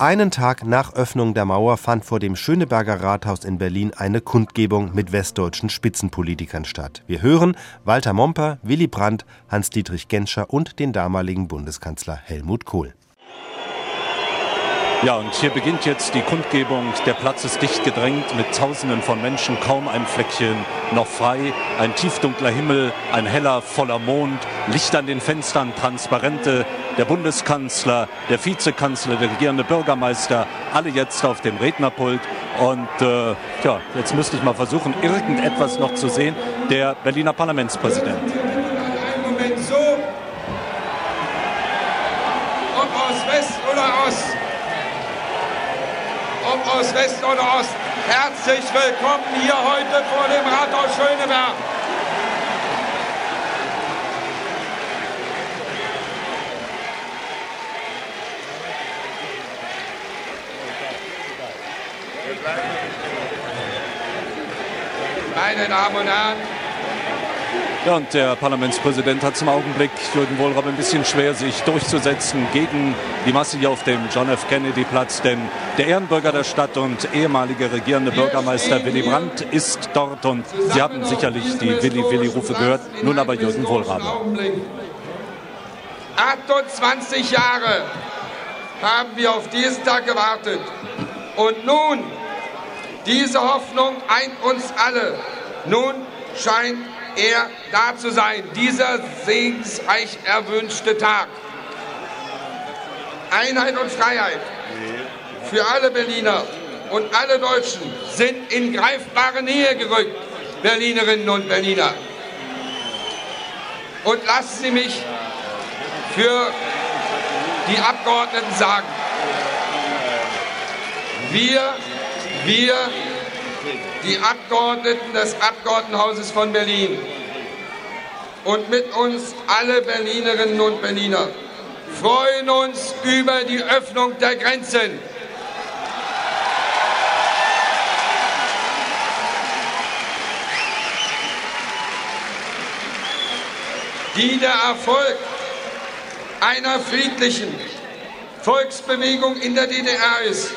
Einen Tag nach Öffnung der Mauer fand vor dem Schöneberger Rathaus in Berlin eine Kundgebung mit westdeutschen Spitzenpolitikern statt. Wir hören Walter Momper, Willy Brandt, Hans-Dietrich Genscher und den damaligen Bundeskanzler Helmut Kohl. Ja, und hier beginnt jetzt die Kundgebung. Der Platz ist dicht gedrängt mit Tausenden von Menschen, kaum ein Fleckchen noch frei. Ein tiefdunkler Himmel, ein heller, voller Mond, Licht an den Fenstern, Transparente. Der Bundeskanzler, der Vizekanzler, der regierende Bürgermeister, alle jetzt auf dem Rednerpult. Und äh, ja, jetzt müsste ich mal versuchen, irgendetwas noch zu sehen. Der Berliner Parlamentspräsident. Aus West oder Ost. Herzlich willkommen hier heute vor dem Rathaus Schöneberg. Meine Damen und Herren, ja, und der Parlamentspräsident hat zum Augenblick Jürgen Wohlraab ein bisschen schwer, sich durchzusetzen gegen die Masse hier auf dem John F. Kennedy Platz, denn der Ehrenbürger der Stadt und ehemalige regierende Bürgermeister Willy Brandt ist dort und Sie haben sicherlich die Willy-Willy-Rufe gehört, nun aber Jürgen Wohlraab. 28 Jahre haben wir auf diesen Tag gewartet und nun, diese Hoffnung eint uns alle. Nun scheint er da zu sein, dieser segensreich erwünschte Tag. Einheit und Freiheit für alle Berliner und alle Deutschen sind in greifbare Nähe gerückt, Berlinerinnen und Berliner. Und lassen Sie mich für die Abgeordneten sagen, wir, wir die Abgeordneten des Abgeordnetenhauses von Berlin und mit uns alle Berlinerinnen und Berliner freuen uns über die Öffnung der Grenzen. die der Erfolg einer friedlichen Volksbewegung in der DDR ist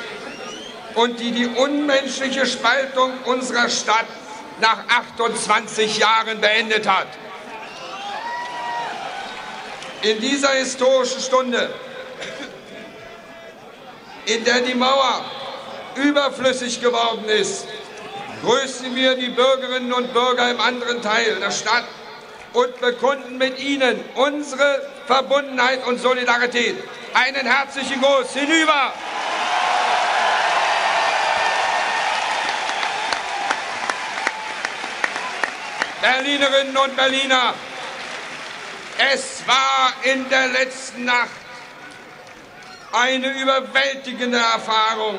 und die die unmenschliche Spaltung unserer Stadt nach 28 Jahren beendet hat. In dieser historischen Stunde, in der die Mauer überflüssig geworden ist, grüßen wir die Bürgerinnen und Bürger im anderen Teil der Stadt und bekunden mit ihnen unsere Verbundenheit und Solidarität. Einen herzlichen Gruß hinüber! Berlinerinnen und Berliner, es war in der letzten Nacht eine überwältigende Erfahrung,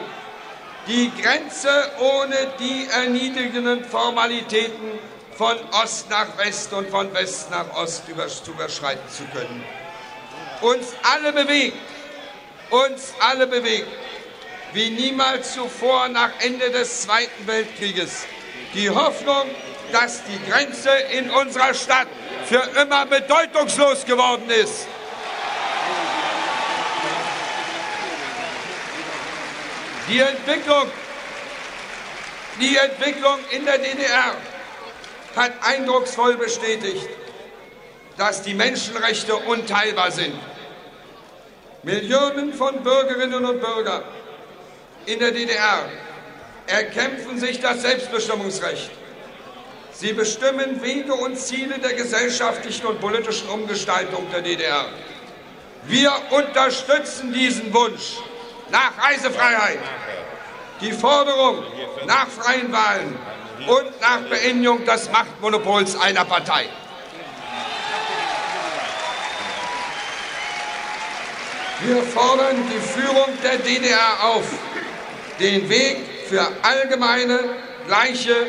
die Grenze ohne die erniedrigenden Formalitäten von Ost nach West und von West nach Ost überschreiten zu können. Uns alle bewegt, uns alle bewegt, wie niemals zuvor nach Ende des Zweiten Weltkrieges, die Hoffnung dass die Grenze in unserer Stadt für immer bedeutungslos geworden ist. Die Entwicklung, die Entwicklung in der DDR hat eindrucksvoll bestätigt, dass die Menschenrechte unteilbar sind. Millionen von Bürgerinnen und Bürgern in der DDR erkämpfen sich das Selbstbestimmungsrecht. Sie bestimmen Wege und Ziele der gesellschaftlichen und politischen Umgestaltung der DDR. Wir unterstützen diesen Wunsch nach Reisefreiheit, die Forderung nach freien Wahlen und nach Beendigung des Machtmonopols einer Partei. Wir fordern die Führung der DDR auf, den Weg für allgemeine, gleiche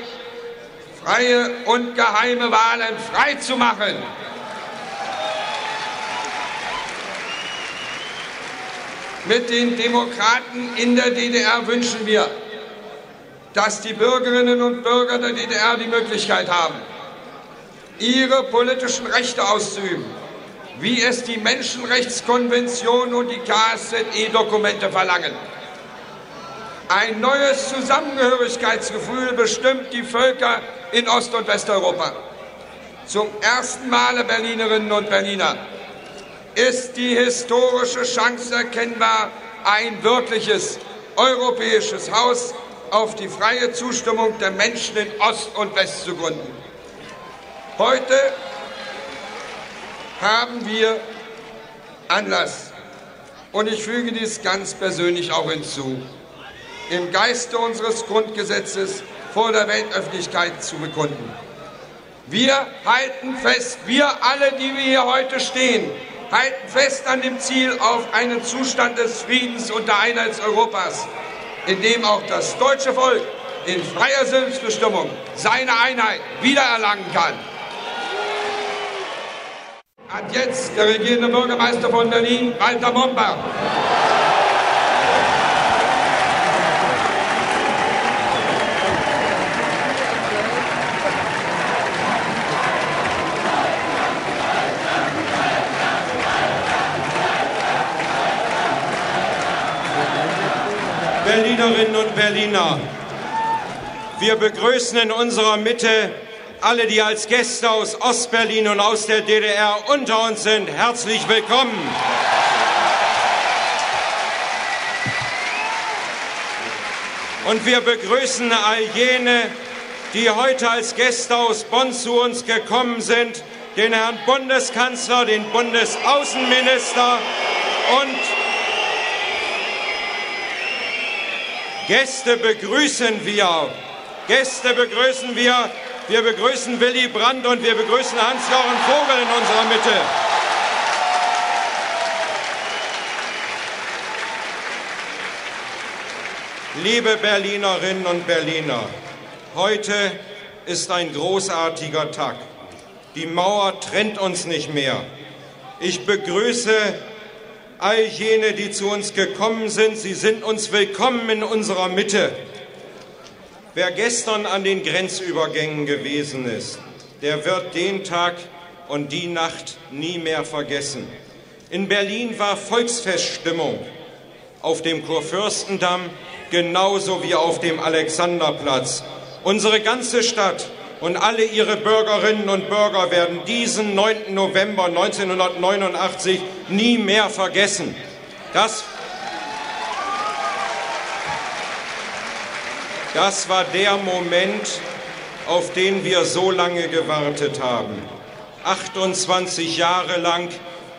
freie und geheime Wahlen freizumachen. Mit den Demokraten in der DDR wünschen wir, dass die Bürgerinnen und Bürger der DDR die Möglichkeit haben, ihre politischen Rechte auszuüben, wie es die Menschenrechtskonvention und die KSZE-Dokumente verlangen. Ein neues Zusammengehörigkeitsgefühl bestimmt die Völker in Ost- und Westeuropa. Zum ersten Male, Berlinerinnen und Berliner, ist die historische Chance erkennbar, ein wirkliches europäisches Haus auf die freie Zustimmung der Menschen in Ost und West zu gründen. Heute haben wir Anlass, und ich füge dies ganz persönlich auch hinzu, im Geiste unseres Grundgesetzes vor der Weltöffentlichkeit zu bekunden. Wir halten fest, wir alle, die wir hier heute stehen, halten fest an dem Ziel auf einen Zustand des Friedens und der Einheit Europas, in dem auch das deutsche Volk in freier Selbstbestimmung seine Einheit wiedererlangen kann. Hat jetzt der regierende Bürgermeister von Berlin, Walter Momper. Berlinerinnen und Berliner, wir begrüßen in unserer Mitte alle, die als Gäste aus Ostberlin und aus der DDR unter uns sind. Herzlich willkommen. Und wir begrüßen all jene, die heute als Gäste aus Bonn zu uns gekommen sind, den Herrn Bundeskanzler, den Bundesaußenminister und Gäste begrüßen wir. Gäste begrüßen wir. Wir begrüßen Willy Brandt und wir begrüßen Hans-Jochen Vogel in unserer Mitte. Liebe Berlinerinnen und Berliner, heute ist ein großartiger Tag. Die Mauer trennt uns nicht mehr. Ich begrüße all jene, die zu uns gekommen sind. Sie sind uns willkommen in unserer Mitte. Wer gestern an den Grenzübergängen gewesen ist, der wird den Tag und die Nacht nie mehr vergessen. In Berlin war Volksfeststimmung auf dem Kurfürstendamm genauso wie auf dem Alexanderplatz. Unsere ganze Stadt und alle ihre Bürgerinnen und Bürger werden diesen 9. November 1989 nie mehr vergessen. Das, das war der Moment, auf den wir so lange gewartet haben. 28 Jahre lang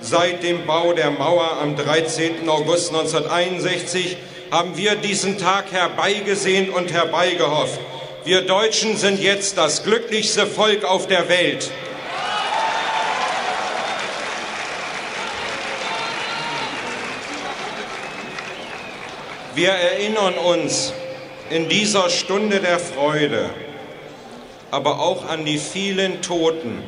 seit dem Bau der Mauer am 13. August 1961 haben wir diesen Tag herbeigesehnt und herbeigehofft. Wir Deutschen sind jetzt das glücklichste Volk auf der Welt. Wir erinnern uns in dieser Stunde der Freude, aber auch an die vielen Toten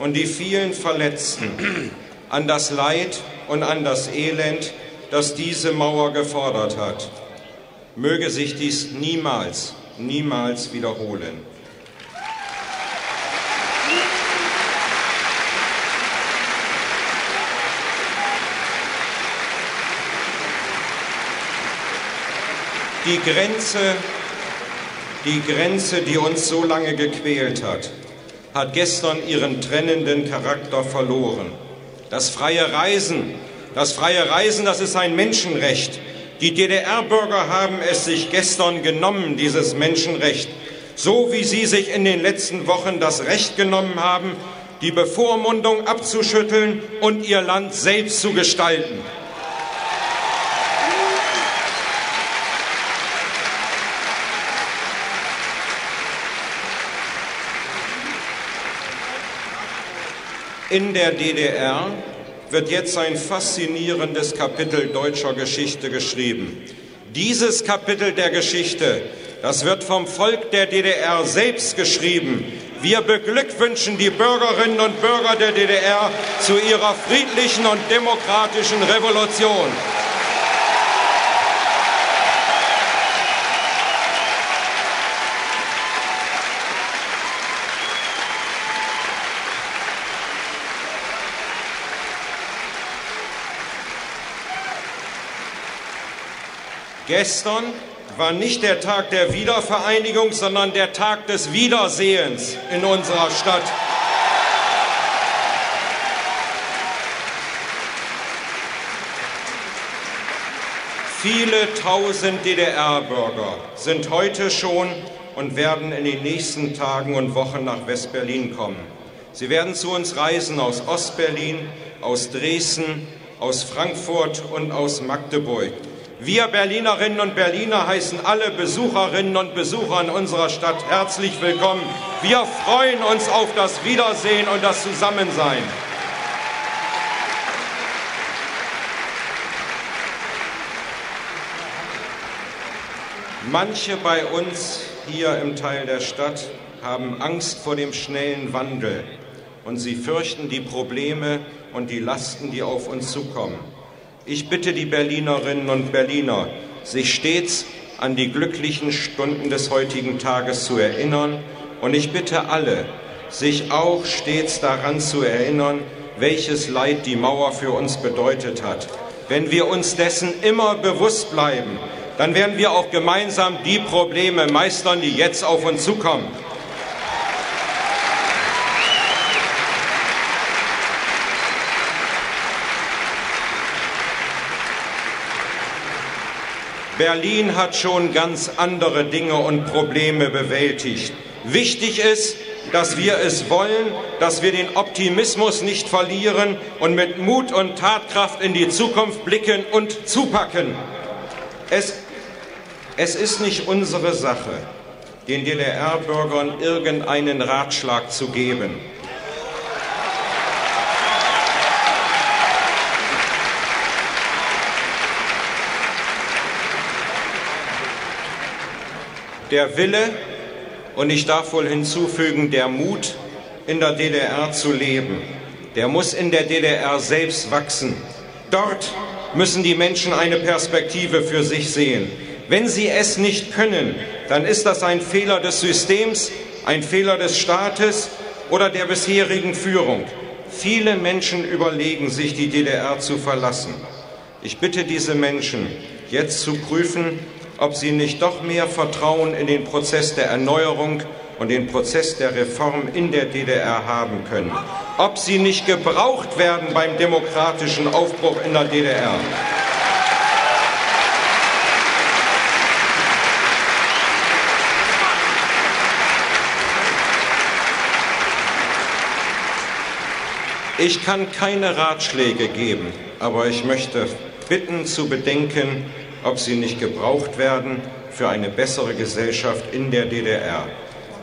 und die vielen Verletzten, an das Leid und an das Elend, das diese Mauer gefordert hat. Möge sich dies niemals niemals wiederholen. Die Grenze, die Grenze, die uns so lange gequält hat, hat gestern ihren trennenden Charakter verloren. Das freie Reisen, das freie Reisen, das ist ein Menschenrecht. Die DDR-Bürger haben es sich gestern genommen, dieses Menschenrecht, so wie sie sich in den letzten Wochen das Recht genommen haben, die Bevormundung abzuschütteln und ihr Land selbst zu gestalten. In der DDR wird jetzt ein faszinierendes Kapitel deutscher Geschichte geschrieben. Dieses Kapitel der Geschichte, das wird vom Volk der DDR selbst geschrieben. Wir beglückwünschen die Bürgerinnen und Bürger der DDR zu ihrer friedlichen und demokratischen Revolution. Gestern war nicht der Tag der Wiedervereinigung, sondern der Tag des Wiedersehens in unserer Stadt. Viele tausend DDR-Bürger sind heute schon und werden in den nächsten Tagen und Wochen nach West-Berlin kommen. Sie werden zu uns reisen aus Ost-Berlin, aus Dresden, aus Frankfurt und aus Magdeburg. Wir Berlinerinnen und Berliner heißen alle Besucherinnen und Besucher in unserer Stadt herzlich willkommen. Wir freuen uns auf das Wiedersehen und das Zusammensein. Manche bei uns hier im Teil der Stadt haben Angst vor dem schnellen Wandel und sie fürchten die Probleme und die Lasten, die auf uns zukommen. Ich bitte die Berlinerinnen und Berliner, sich stets an die glücklichen Stunden des heutigen Tages zu erinnern und ich bitte alle, sich auch stets daran zu erinnern, welches Leid die Mauer für uns bedeutet hat. Wenn wir uns dessen immer bewusst bleiben, dann werden wir auch gemeinsam die Probleme meistern, die jetzt auf uns zukommen. Berlin hat schon ganz andere Dinge und Probleme bewältigt. Wichtig ist, dass wir es wollen, dass wir den Optimismus nicht verlieren und mit Mut und Tatkraft in die Zukunft blicken und zupacken. Es, es ist nicht unsere Sache, den DDR-Bürgern irgendeinen Ratschlag zu geben. Der Wille und ich darf wohl hinzufügen, der Mut, in der DDR zu leben, der muss in der DDR selbst wachsen. Dort müssen die Menschen eine Perspektive für sich sehen. Wenn sie es nicht können, dann ist das ein Fehler des Systems, ein Fehler des Staates oder der bisherigen Führung. Viele Menschen überlegen sich, die DDR zu verlassen. Ich bitte diese Menschen, jetzt zu prüfen, ob sie nicht doch mehr Vertrauen in den Prozess der Erneuerung und den Prozess der Reform in der DDR haben können. Ob sie nicht gebraucht werden beim demokratischen Aufbruch in der DDR. Ich kann keine Ratschläge geben, aber ich möchte bitten zu bedenken, ob sie nicht gebraucht werden für eine bessere Gesellschaft in der DDR.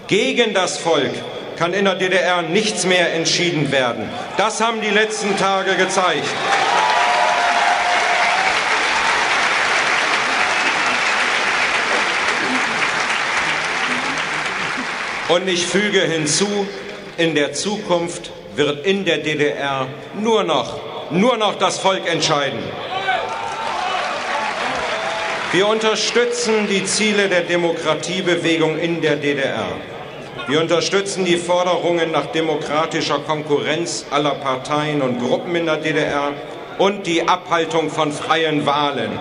Gegen das Volk kann in der DDR nichts mehr entschieden werden. Das haben die letzten Tage gezeigt. Und ich füge hinzu, in der Zukunft wird in der DDR nur noch, nur noch das Volk entscheiden. Wir unterstützen die Ziele der Demokratiebewegung in der DDR. Wir unterstützen die Forderungen nach demokratischer Konkurrenz aller Parteien und Gruppen in der DDR und die Abhaltung von freien Wahlen.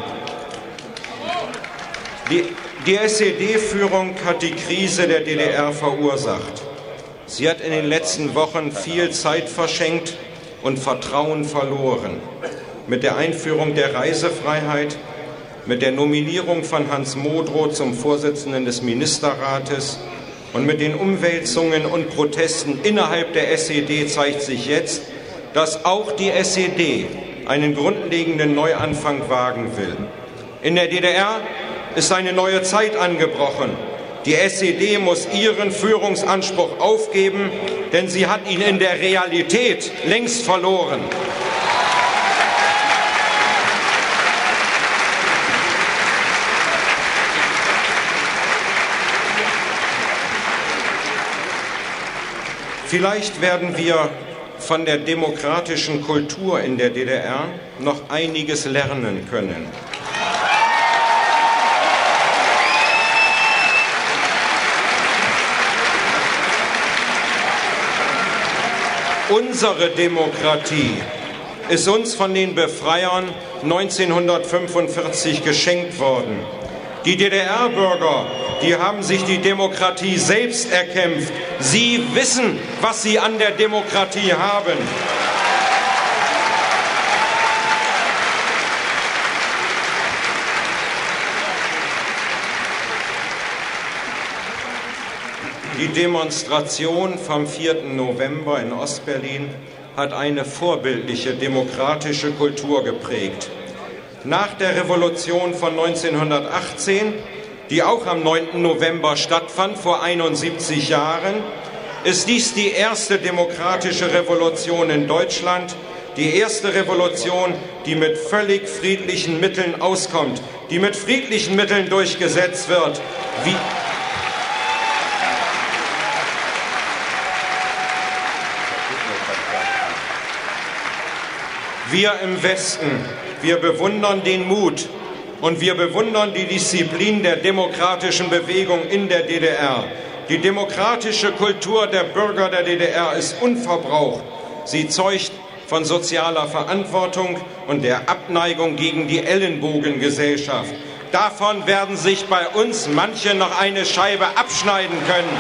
Die, die SED-Führung hat die Krise der DDR verursacht. Sie hat in den letzten Wochen viel Zeit verschenkt und Vertrauen verloren. Mit der Einführung der Reisefreiheit mit der Nominierung von Hans Modrow zum Vorsitzenden des Ministerrates und mit den Umwälzungen und Protesten innerhalb der SED zeigt sich jetzt, dass auch die SED einen grundlegenden Neuanfang wagen will. In der DDR ist eine neue Zeit angebrochen. Die SED muss ihren Führungsanspruch aufgeben, denn sie hat ihn in der Realität längst verloren. Vielleicht werden wir von der demokratischen Kultur in der DDR noch einiges lernen können. Unsere Demokratie ist uns von den Befreiern 1945 geschenkt worden. Die DDR-Bürger, die haben sich die Demokratie selbst erkämpft. Sie wissen, was sie an der Demokratie haben. Die Demonstration vom 4. November in Ostberlin hat eine vorbildliche demokratische Kultur geprägt. Nach der Revolution von 1918, die auch am 9. November stattfand, vor 71 Jahren, ist dies die erste demokratische Revolution in Deutschland, die erste Revolution, die mit völlig friedlichen Mitteln auskommt, die mit friedlichen Mitteln durchgesetzt wird. Wie Wir im Westen, wir bewundern den Mut und wir bewundern die Disziplin der demokratischen Bewegung in der DDR. Die demokratische Kultur der Bürger der DDR ist unverbraucht. Sie zeugt von sozialer Verantwortung und der Abneigung gegen die Ellenbogengesellschaft. Davon werden sich bei uns manche noch eine Scheibe abschneiden können.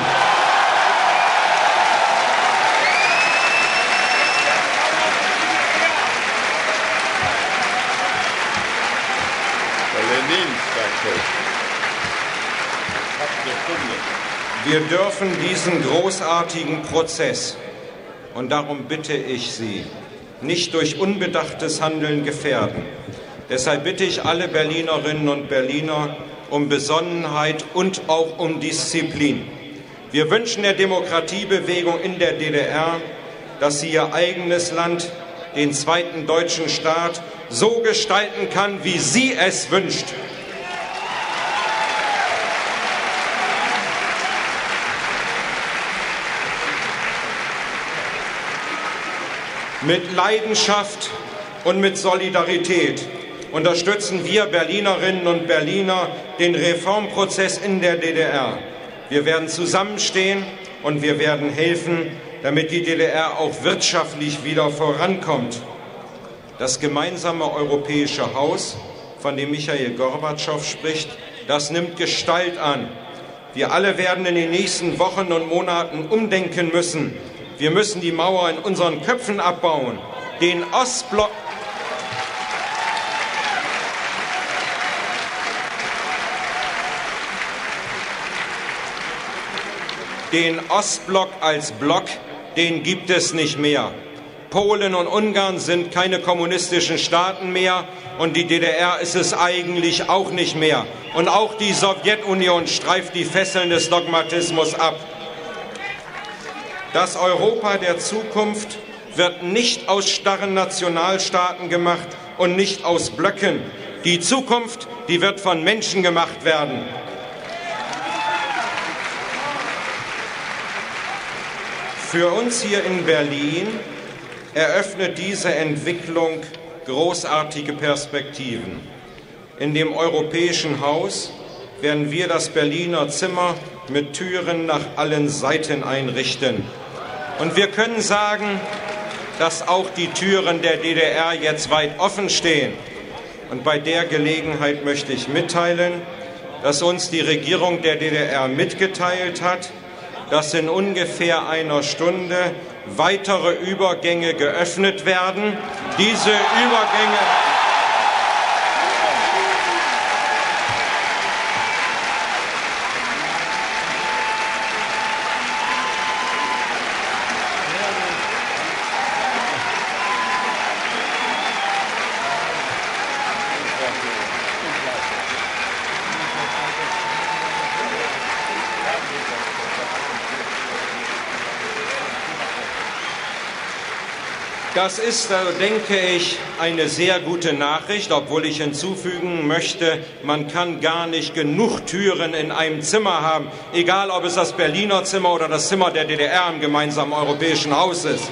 Wir dürfen diesen großartigen Prozess, und darum bitte ich Sie, nicht durch unbedachtes Handeln gefährden. Deshalb bitte ich alle Berlinerinnen und Berliner um Besonnenheit und auch um Disziplin. Wir wünschen der Demokratiebewegung in der DDR, dass sie ihr eigenes Land, den zweiten deutschen Staat, so gestalten kann, wie sie es wünscht. Mit Leidenschaft und mit Solidarität unterstützen wir Berlinerinnen und Berliner den Reformprozess in der DDR. Wir werden zusammenstehen und wir werden helfen, damit die DDR auch wirtschaftlich wieder vorankommt. Das gemeinsame europäische Haus, von dem Michael Gorbatschow spricht, das nimmt Gestalt an. Wir alle werden in den nächsten Wochen und Monaten umdenken müssen, wir müssen die Mauer in unseren Köpfen abbauen. Den Ostblock. Den Ostblock als Block, den gibt es nicht mehr. Polen und Ungarn sind keine kommunistischen Staaten mehr und die DDR ist es eigentlich auch nicht mehr. Und auch die Sowjetunion streift die Fesseln des Dogmatismus ab. Das Europa der Zukunft wird nicht aus starren Nationalstaaten gemacht und nicht aus Blöcken. Die Zukunft, die wird von Menschen gemacht werden. Für uns hier in Berlin eröffnet diese Entwicklung großartige Perspektiven. In dem Europäischen Haus werden wir das Berliner Zimmer mit Türen nach allen Seiten einrichten. Und wir können sagen, dass auch die Türen der DDR jetzt weit offen stehen. Und bei der Gelegenheit möchte ich mitteilen, dass uns die Regierung der DDR mitgeteilt hat, dass in ungefähr einer Stunde weitere Übergänge geöffnet werden. Diese Übergänge Das ist, denke ich, eine sehr gute Nachricht, obwohl ich hinzufügen möchte, man kann gar nicht genug Türen in einem Zimmer haben, egal ob es das Berliner Zimmer oder das Zimmer der DDR im gemeinsamen europäischen Haus ist.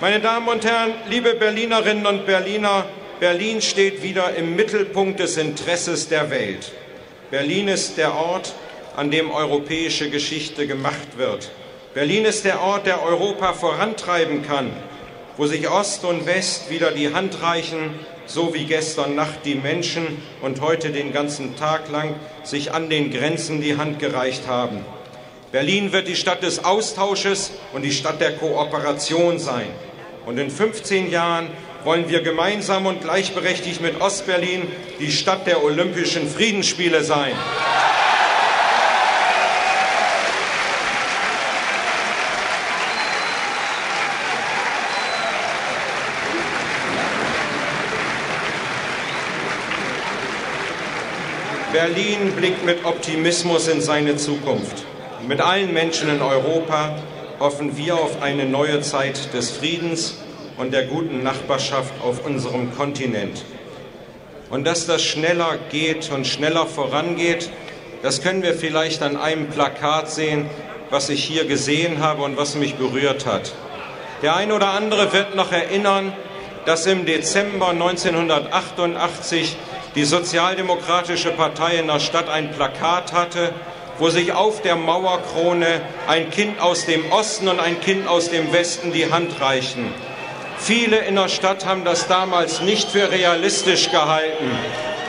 Meine Damen und Herren, liebe Berlinerinnen und Berliner, Berlin steht wieder im Mittelpunkt des Interesses der Welt. Berlin ist der Ort, an dem europäische Geschichte gemacht wird. Berlin ist der Ort, der Europa vorantreiben kann. wo sich Ost und West wieder die Hand reichen, so wie gestern Nacht die Menschen und heute den ganzen Tag lang sich an den Grenzen die Hand gereicht haben. Berlin wird die Stadt des Austausches und die Stadt der Kooperation sein. Und in 15 Jahren wollen wir gemeinsam und gleichberechtigt mit Ostberlin die Stadt der Olympischen Friedensspiele sein. Berlin blickt mit Optimismus in seine Zukunft. Mit allen Menschen in Europa hoffen wir auf eine neue Zeit des Friedens und der guten Nachbarschaft auf unserem Kontinent. Und dass das schneller geht und schneller vorangeht, das können wir vielleicht an einem Plakat sehen, was ich hier gesehen habe und was mich berührt hat. Der ein oder andere wird noch erinnern, dass im Dezember 1988 die Sozialdemokratische Partei in der Stadt ein Plakat hatte, wo sich auf der Mauerkrone ein Kind aus dem Osten und ein Kind aus dem Westen die Hand reichen. Viele in der Stadt haben das damals nicht für realistisch gehalten.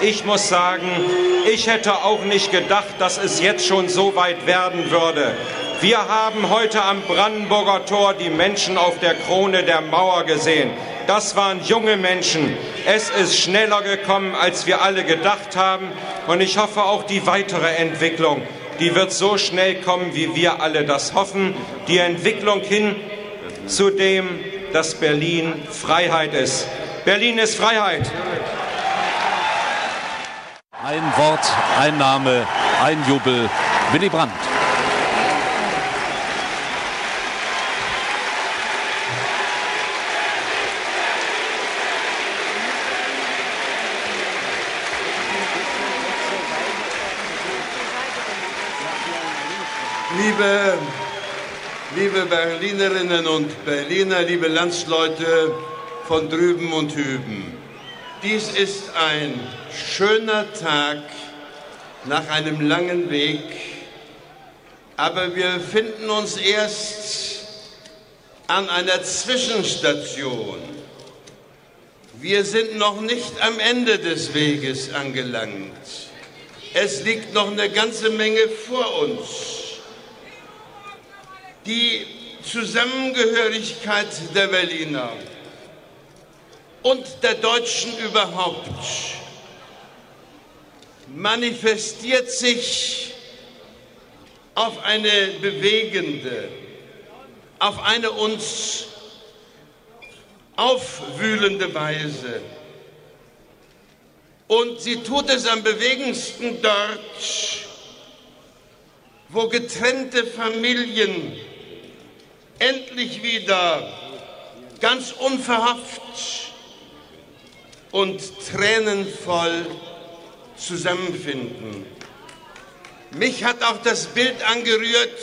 Ich muss sagen, ich hätte auch nicht gedacht, dass es jetzt schon so weit werden würde. Wir haben heute am Brandenburger Tor die Menschen auf der Krone der Mauer gesehen. Das waren junge Menschen. Es ist schneller gekommen, als wir alle gedacht haben. Und ich hoffe auch die weitere Entwicklung, die wird so schnell kommen, wie wir alle das hoffen. Die Entwicklung hin zu dem, dass Berlin Freiheit ist. Berlin ist Freiheit. Ein Wort, ein Name, ein Jubel. Willy Brandt. Liebe, liebe Berlinerinnen und Berliner, liebe Landsleute von drüben und hüben. Dies ist ein schöner Tag nach einem langen Weg, aber wir finden uns erst an einer Zwischenstation. Wir sind noch nicht am Ende des Weges angelangt. Es liegt noch eine ganze Menge vor uns. Die Zusammengehörigkeit der Berliner und der Deutschen überhaupt manifestiert sich auf eine bewegende, auf eine uns aufwühlende Weise. Und sie tut es am bewegendsten dort, wo getrennte Familien endlich wieder ganz unverhofft und tränenvoll zusammenfinden. Mich hat auch das Bild angerührt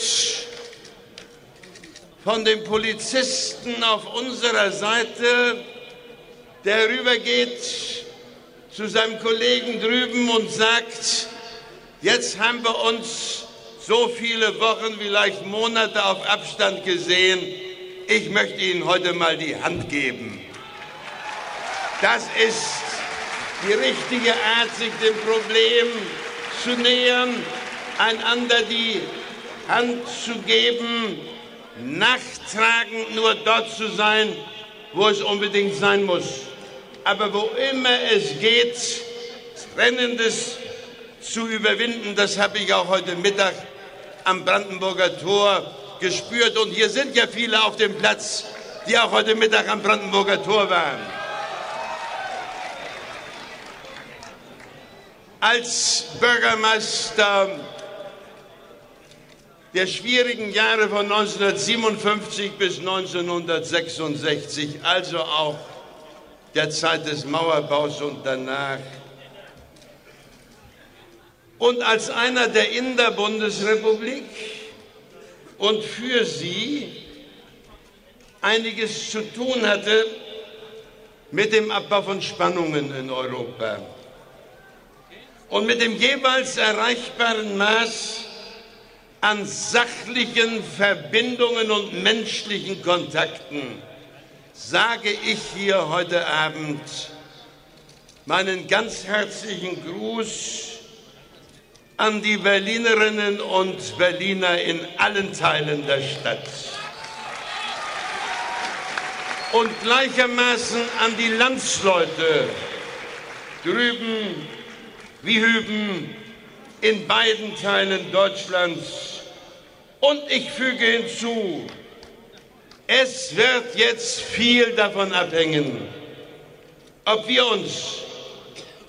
von dem Polizisten auf unserer Seite, der rübergeht zu seinem Kollegen drüben und sagt, jetzt haben wir uns so viele Wochen, vielleicht Monate auf Abstand gesehen. Ich möchte Ihnen heute mal die Hand geben. Das ist die richtige Art, sich dem Problem zu nähern, einander die Hand zu geben, nachtragend nur dort zu sein, wo es unbedingt sein muss. Aber wo immer es geht, Trennendes zu überwinden, das habe ich auch heute Mittag am Brandenburger Tor gespürt. Und hier sind ja viele auf dem Platz, die auch heute Mittag am Brandenburger Tor waren. Als Bürgermeister der schwierigen Jahre von 1957 bis 1966, also auch der Zeit des Mauerbaus und danach, und als einer, der in der Bundesrepublik und für sie einiges zu tun hatte mit dem Abbau von Spannungen in Europa und mit dem jeweils erreichbaren Maß an sachlichen Verbindungen und menschlichen Kontakten sage ich hier heute Abend meinen ganz herzlichen Gruß an die Berlinerinnen und Berliner in allen Teilen der Stadt und gleichermaßen an die Landsleute drüben wie hüben in beiden Teilen Deutschlands. Und ich füge hinzu, es wird jetzt viel davon abhängen, ob wir uns,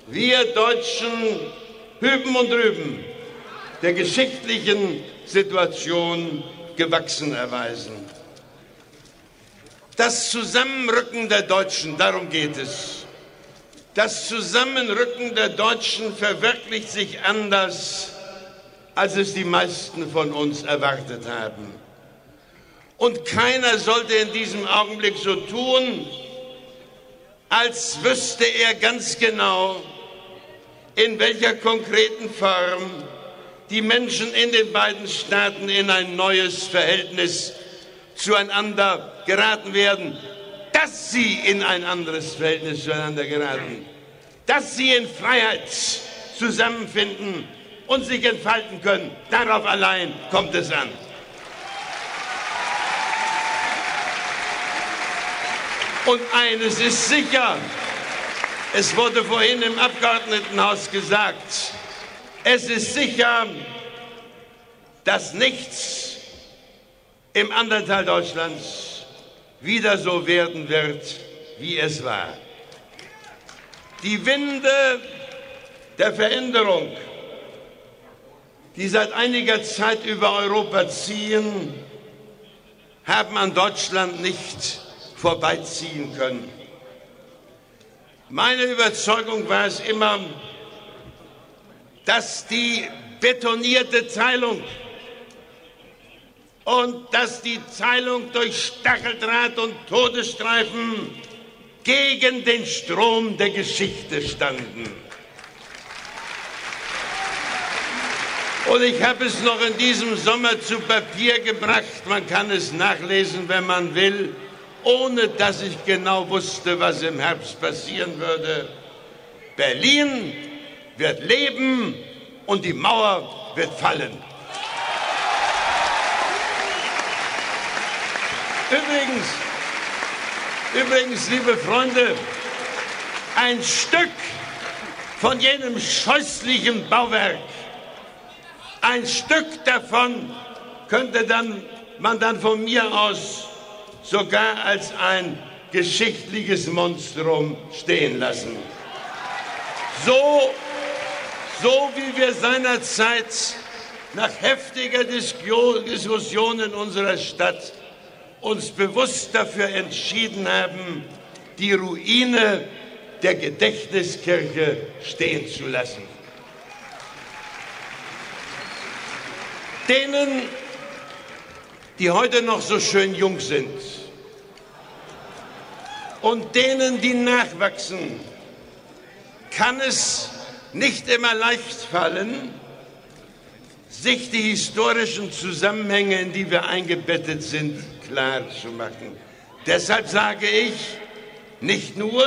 wir Deutschen, hüben und drüben, der geschichtlichen Situation gewachsen erweisen. Das Zusammenrücken der Deutschen, darum geht es. Das Zusammenrücken der Deutschen verwirklicht sich anders, als es die meisten von uns erwartet haben. Und keiner sollte in diesem Augenblick so tun, als wüsste er ganz genau, in welcher konkreten Form die Menschen in den beiden Staaten in ein neues Verhältnis zueinander geraten werden, dass sie in ein anderes Verhältnis zueinander geraten, dass sie in Freiheit zusammenfinden und sich entfalten können. Darauf allein kommt es an. Und eines ist sicher, es wurde vorhin im Abgeordnetenhaus gesagt, es ist sicher, dass nichts im anderen Teil Deutschlands wieder so werden wird, wie es war. Die Winde der Veränderung, die seit einiger Zeit über Europa ziehen, haben an Deutschland nicht vorbeiziehen können. Meine Überzeugung war es immer, dass die betonierte Teilung und dass die Teilung durch Stacheldraht und Todesstreifen gegen den Strom der Geschichte standen. Und ich habe es noch in diesem Sommer zu Papier gebracht. Man kann es nachlesen, wenn man will, ohne dass ich genau wusste, was im Herbst passieren würde. Berlin wird leben und die Mauer wird fallen. Übrigens, übrigens, liebe Freunde, ein Stück von jenem scheußlichen Bauwerk, ein Stück davon könnte dann, man dann von mir aus sogar als ein geschichtliches Monstrum stehen lassen. So, so wie wir seinerzeit nach heftiger Diskussion in unserer Stadt uns bewusst dafür entschieden haben, die Ruine der Gedächtniskirche stehen zu lassen. Denen, die heute noch so schön jung sind und denen, die nachwachsen, kann es nicht immer leicht fallen, sich die historischen Zusammenhänge, in die wir eingebettet sind, klar zu machen. Deshalb sage ich nicht nur,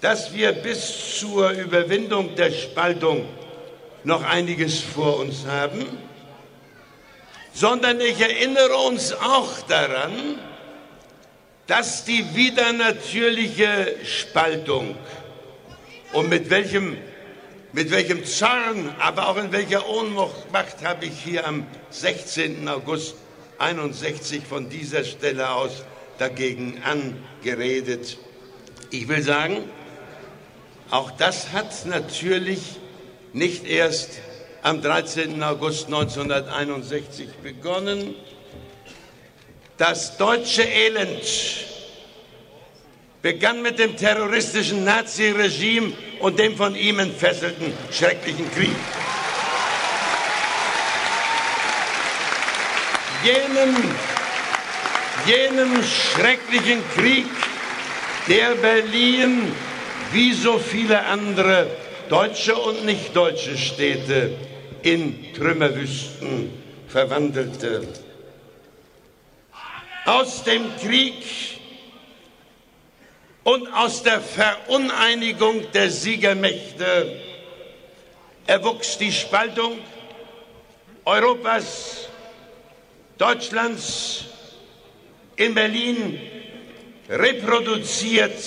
dass wir bis zur Überwindung der Spaltung noch einiges vor uns haben, sondern ich erinnere uns auch daran, dass die widernatürliche Spaltung und mit welchem, mit welchem Zorn, aber auch in welcher Ohnmacht habe ich hier am 16. August 61 von dieser Stelle aus dagegen angeredet. Ich will sagen, auch das hat natürlich nicht erst am 13. August 1961 begonnen. Das deutsche Elend begann mit dem terroristischen Naziregime und dem von ihm entfesselten schrecklichen Krieg. jenem, jenem schrecklichen Krieg, der Berlin wie so viele andere deutsche und nicht deutsche Städte in Trümmerwüsten verwandelte. Aus dem Krieg und aus der Veruneinigung der Siegermächte erwuchs die Spaltung Europas, Deutschlands, in Berlin reproduziert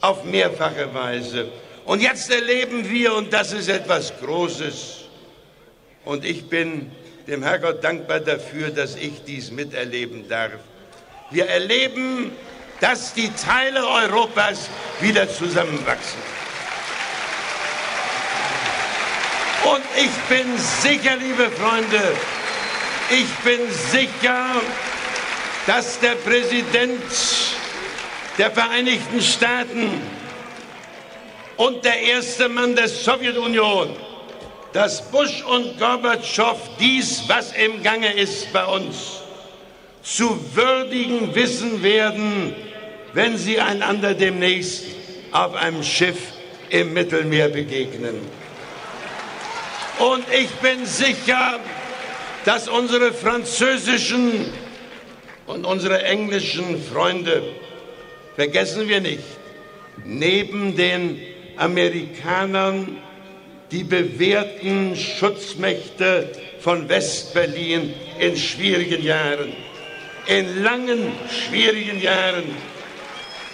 auf mehrfache Weise. Und jetzt erleben wir, und das ist etwas Großes, und ich bin dem Herrgott dankbar dafür, dass ich dies miterleben darf. Wir erleben, dass die Teile Europas wieder zusammenwachsen. Und ich bin sicher, liebe Freunde, ich bin sicher, dass der Präsident der Vereinigten Staaten und der erste Mann der Sowjetunion, dass Bush und Gorbatschow dies, was im Gange ist bei uns, zu würdigen wissen werden, wenn sie einander demnächst auf einem Schiff im Mittelmeer begegnen. Und ich bin sicher, dass unsere französischen und unsere englischen Freunde, vergessen wir nicht, neben den Amerikanern die bewährten Schutzmächte von Westberlin in schwierigen Jahren, in langen, schwierigen Jahren.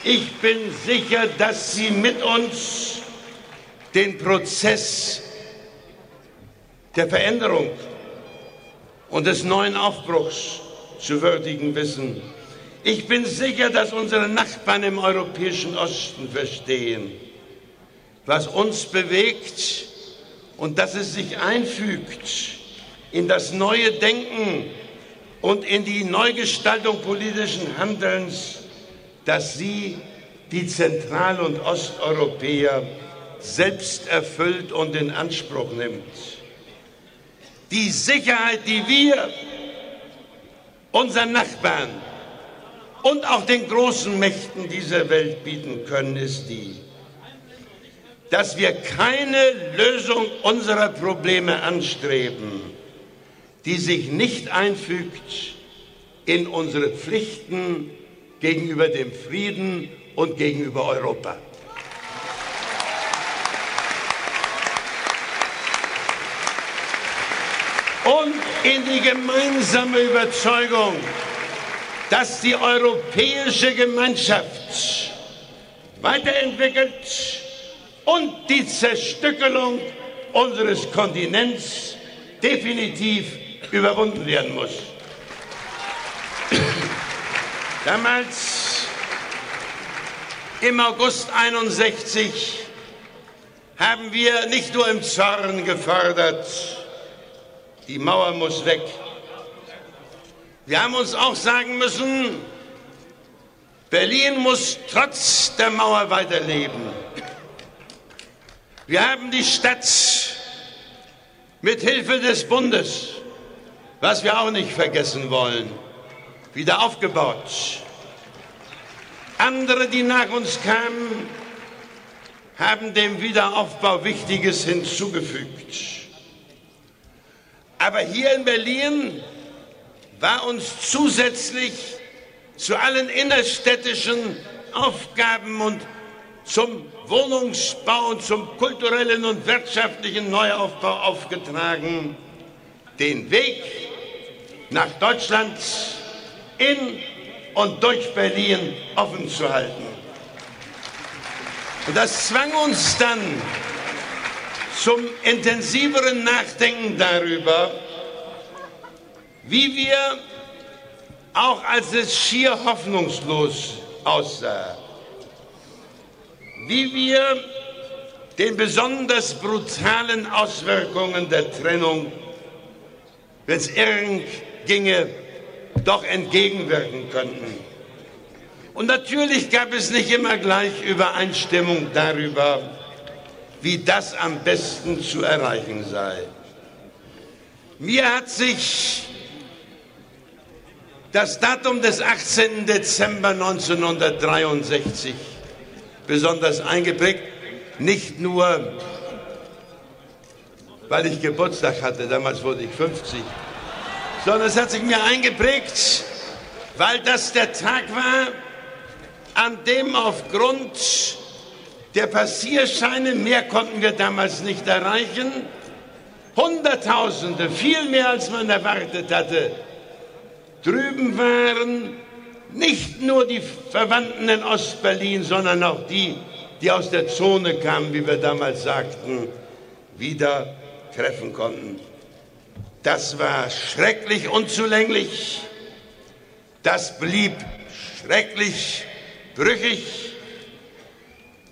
Ich bin sicher, dass sie mit uns den Prozess der Veränderung und des neuen Aufbruchs zu würdigen wissen. Ich bin sicher, dass unsere Nachbarn im europäischen Osten verstehen, was uns bewegt und dass es sich einfügt in das neue Denken und in die Neugestaltung politischen Handelns, dass sie die Zentral- und Osteuropäer selbst erfüllt und in Anspruch nimmt. Die Sicherheit, die wir unseren Nachbarn und auch den großen Mächten dieser Welt bieten können, ist die, dass wir keine Lösung unserer Probleme anstreben, die sich nicht einfügt in unsere Pflichten gegenüber dem Frieden und gegenüber Europa. und in die gemeinsame Überzeugung, dass die europäische Gemeinschaft weiterentwickelt und die Zerstückelung unseres Kontinents definitiv überwunden werden muss. Damals im August 61 haben wir nicht nur im Zorn gefordert, die Mauer muss weg. Wir haben uns auch sagen müssen, Berlin muss trotz der Mauer weiterleben. Wir haben die Stadt mit Hilfe des Bundes, was wir auch nicht vergessen wollen, wieder aufgebaut. Andere, die nach uns kamen, haben dem Wiederaufbau Wichtiges hinzugefügt. Aber hier in Berlin war uns zusätzlich zu allen innerstädtischen Aufgaben und zum Wohnungsbau und zum kulturellen und wirtschaftlichen Neuaufbau aufgetragen, den Weg nach Deutschland in und durch Berlin offen zu halten. Und das zwang uns dann zum intensiveren Nachdenken darüber, wie wir, auch als es schier hoffnungslos aussah, wie wir den besonders brutalen Auswirkungen der Trennung, wenn es irgend ginge, doch entgegenwirken könnten. Und natürlich gab es nicht immer gleich Übereinstimmung darüber, wie das am besten zu erreichen sei. Mir hat sich das Datum des 18. Dezember 1963 besonders eingeprägt, nicht nur, weil ich Geburtstag hatte, damals wurde ich 50, sondern es hat sich mir eingeprägt, weil das der Tag war, an dem aufgrund der Passierscheine, mehr konnten wir damals nicht erreichen, Hunderttausende, viel mehr als man erwartet hatte, drüben waren, nicht nur die Verwandten in Ostberlin, sondern auch die, die aus der Zone kamen, wie wir damals sagten, wieder treffen konnten. Das war schrecklich unzulänglich, das blieb schrecklich brüchig,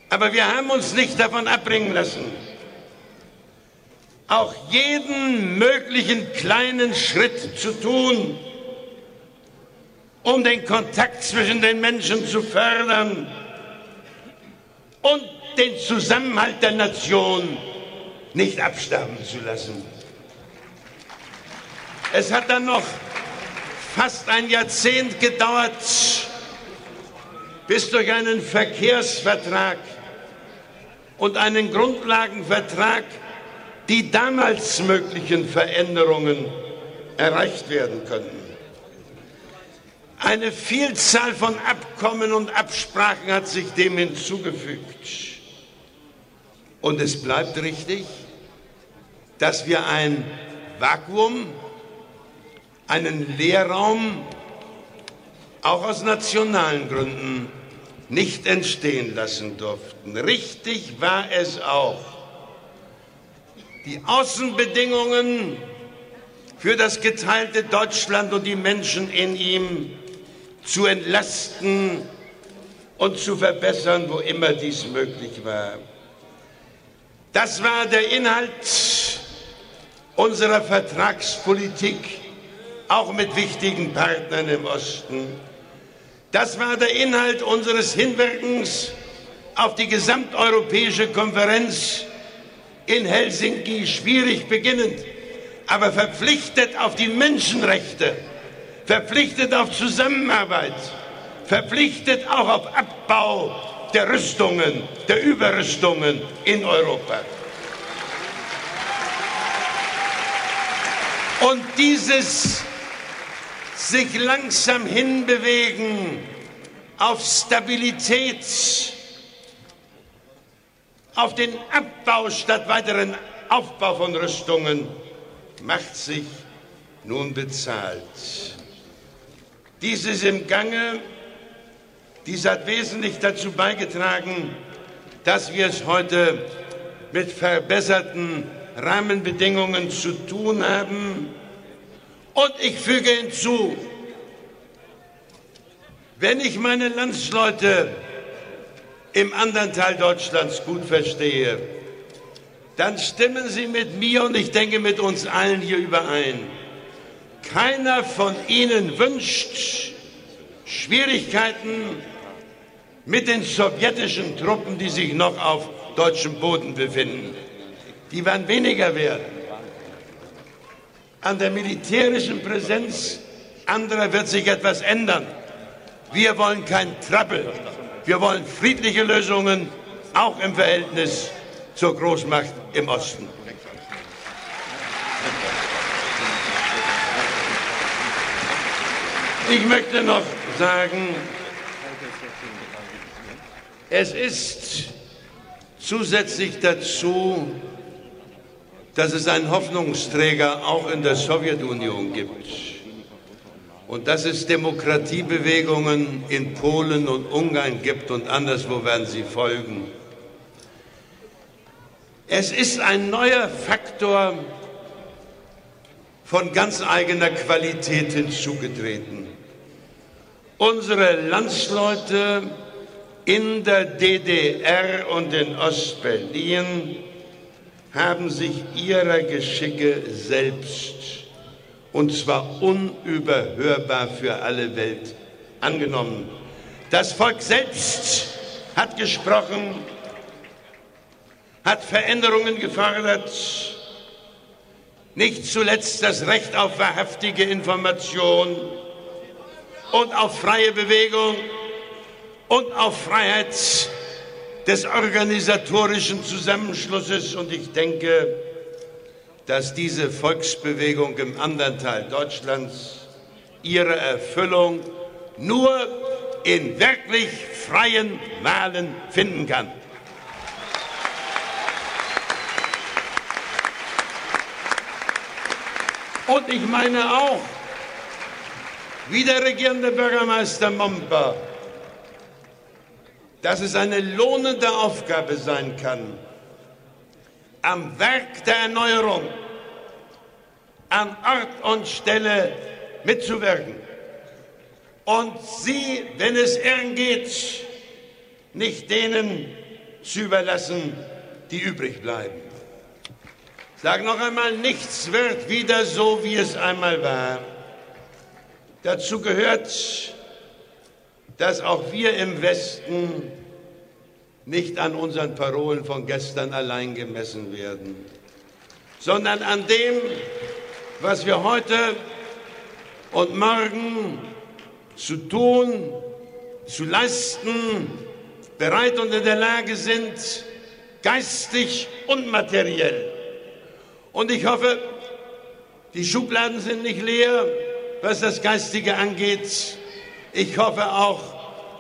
aber wir haben uns nicht davon abbringen lassen, auch jeden möglichen kleinen Schritt zu tun, um den Kontakt zwischen den Menschen zu fördern und den Zusammenhalt der Nation nicht absterben zu lassen. Es hat dann noch fast ein Jahrzehnt gedauert, bis durch einen Verkehrsvertrag und einen Grundlagenvertrag die damals möglichen Veränderungen erreicht werden könnten. Eine Vielzahl von Abkommen und Absprachen hat sich dem hinzugefügt. Und es bleibt richtig, dass wir ein Vakuum, einen Leerraum auch aus nationalen Gründen nicht entstehen lassen durften. Richtig war es auch, die Außenbedingungen für das geteilte Deutschland und die Menschen in ihm zu entlasten und zu verbessern, wo immer dies möglich war. Das war der Inhalt unserer Vertragspolitik, auch mit wichtigen Partnern im Osten. Das war der Inhalt unseres Hinwirkens auf die gesamteuropäische Konferenz in Helsinki, schwierig beginnend, aber verpflichtet auf die Menschenrechte verpflichtet auf Zusammenarbeit, verpflichtet auch auf Abbau der Rüstungen, der Überrüstungen in Europa. Und dieses sich langsam hinbewegen auf Stabilität, auf den Abbau statt weiteren Aufbau von Rüstungen, macht sich nun bezahlt. Dies ist im Gange. Dies hat wesentlich dazu beigetragen, dass wir es heute mit verbesserten Rahmenbedingungen zu tun haben. Und ich füge hinzu, wenn ich meine Landsleute im anderen Teil Deutschlands gut verstehe, dann stimmen sie mit mir und ich denke mit uns allen hier überein keiner von Ihnen wünscht Schwierigkeiten mit den sowjetischen Truppen, die sich noch auf deutschem Boden befinden. Die werden weniger werden. An der militärischen Präsenz anderer wird sich etwas ändern. Wir wollen kein Trappel. Wir wollen friedliche Lösungen, auch im Verhältnis zur Großmacht im Osten. Ich möchte noch sagen, es ist zusätzlich dazu, dass es einen Hoffnungsträger auch in der Sowjetunion gibt und dass es Demokratiebewegungen in Polen und Ungarn gibt und anderswo werden sie folgen. Es ist ein neuer Faktor von ganz eigener Qualität hinzugetreten unsere Landsleute in der DDR und in Ostberlin haben sich ihrer Geschicke selbst, und zwar unüberhörbar für alle Welt, angenommen. Das Volk selbst hat gesprochen, hat Veränderungen gefordert, nicht zuletzt das Recht auf wahrhaftige Information, und auf freie Bewegung und auf Freiheit des organisatorischen Zusammenschlusses. Und ich denke, dass diese Volksbewegung im anderen Teil Deutschlands ihre Erfüllung nur in wirklich freien Wahlen finden kann. Und ich meine auch, wie der regierende Bürgermeister Momper, dass es eine lohnende Aufgabe sein kann, am Werk der Erneuerung an Ort und Stelle mitzuwirken und sie, wenn es irgend geht, nicht denen zu überlassen, die übrig bleiben. Ich sage noch einmal, nichts wird wieder so, wie es einmal war. Dazu gehört, dass auch wir im Westen nicht an unseren Parolen von gestern allein gemessen werden, sondern an dem, was wir heute und morgen zu tun, zu leisten, bereit und in der Lage sind, geistig und materiell. Und ich hoffe, die Schubladen sind nicht leer, was das Geistige angeht. Ich hoffe auch,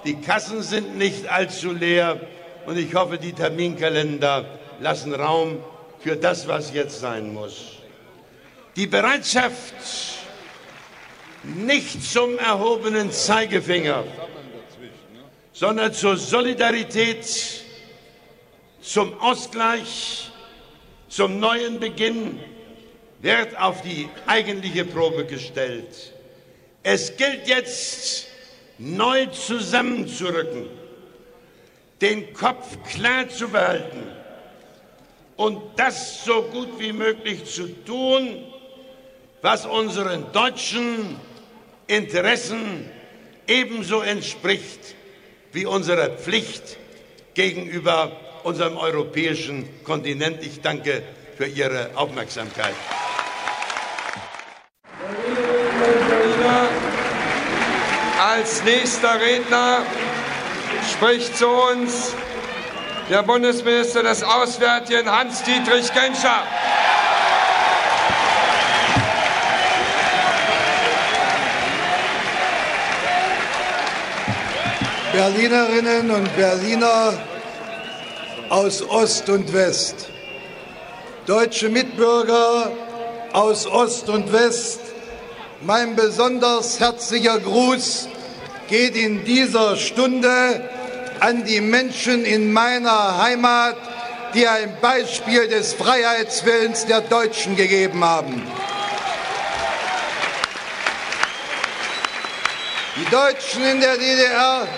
die Kassen sind nicht allzu leer. Und ich hoffe, die Terminkalender lassen Raum für das, was jetzt sein muss. Die Bereitschaft, nicht zum erhobenen Zeigefinger, sondern zur Solidarität, zum Ausgleich, zum neuen Beginn wird auf die eigentliche Probe gestellt. Es gilt jetzt, neu zusammenzurücken, den Kopf klar zu behalten und das so gut wie möglich zu tun, was unseren deutschen Interessen ebenso entspricht wie unserer Pflicht gegenüber unserem europäischen Kontinent. Ich danke für Ihre Aufmerksamkeit. Als nächster Redner spricht zu uns der Bundesminister des Auswärtigen Hans-Dietrich Genscher. Berlinerinnen und Berliner aus Ost und West, deutsche Mitbürger aus Ost und West, mein besonders herzlicher Gruß geht in dieser Stunde an die Menschen in meiner Heimat, die ein Beispiel des Freiheitswillens der Deutschen gegeben haben. Die Deutschen in der DDR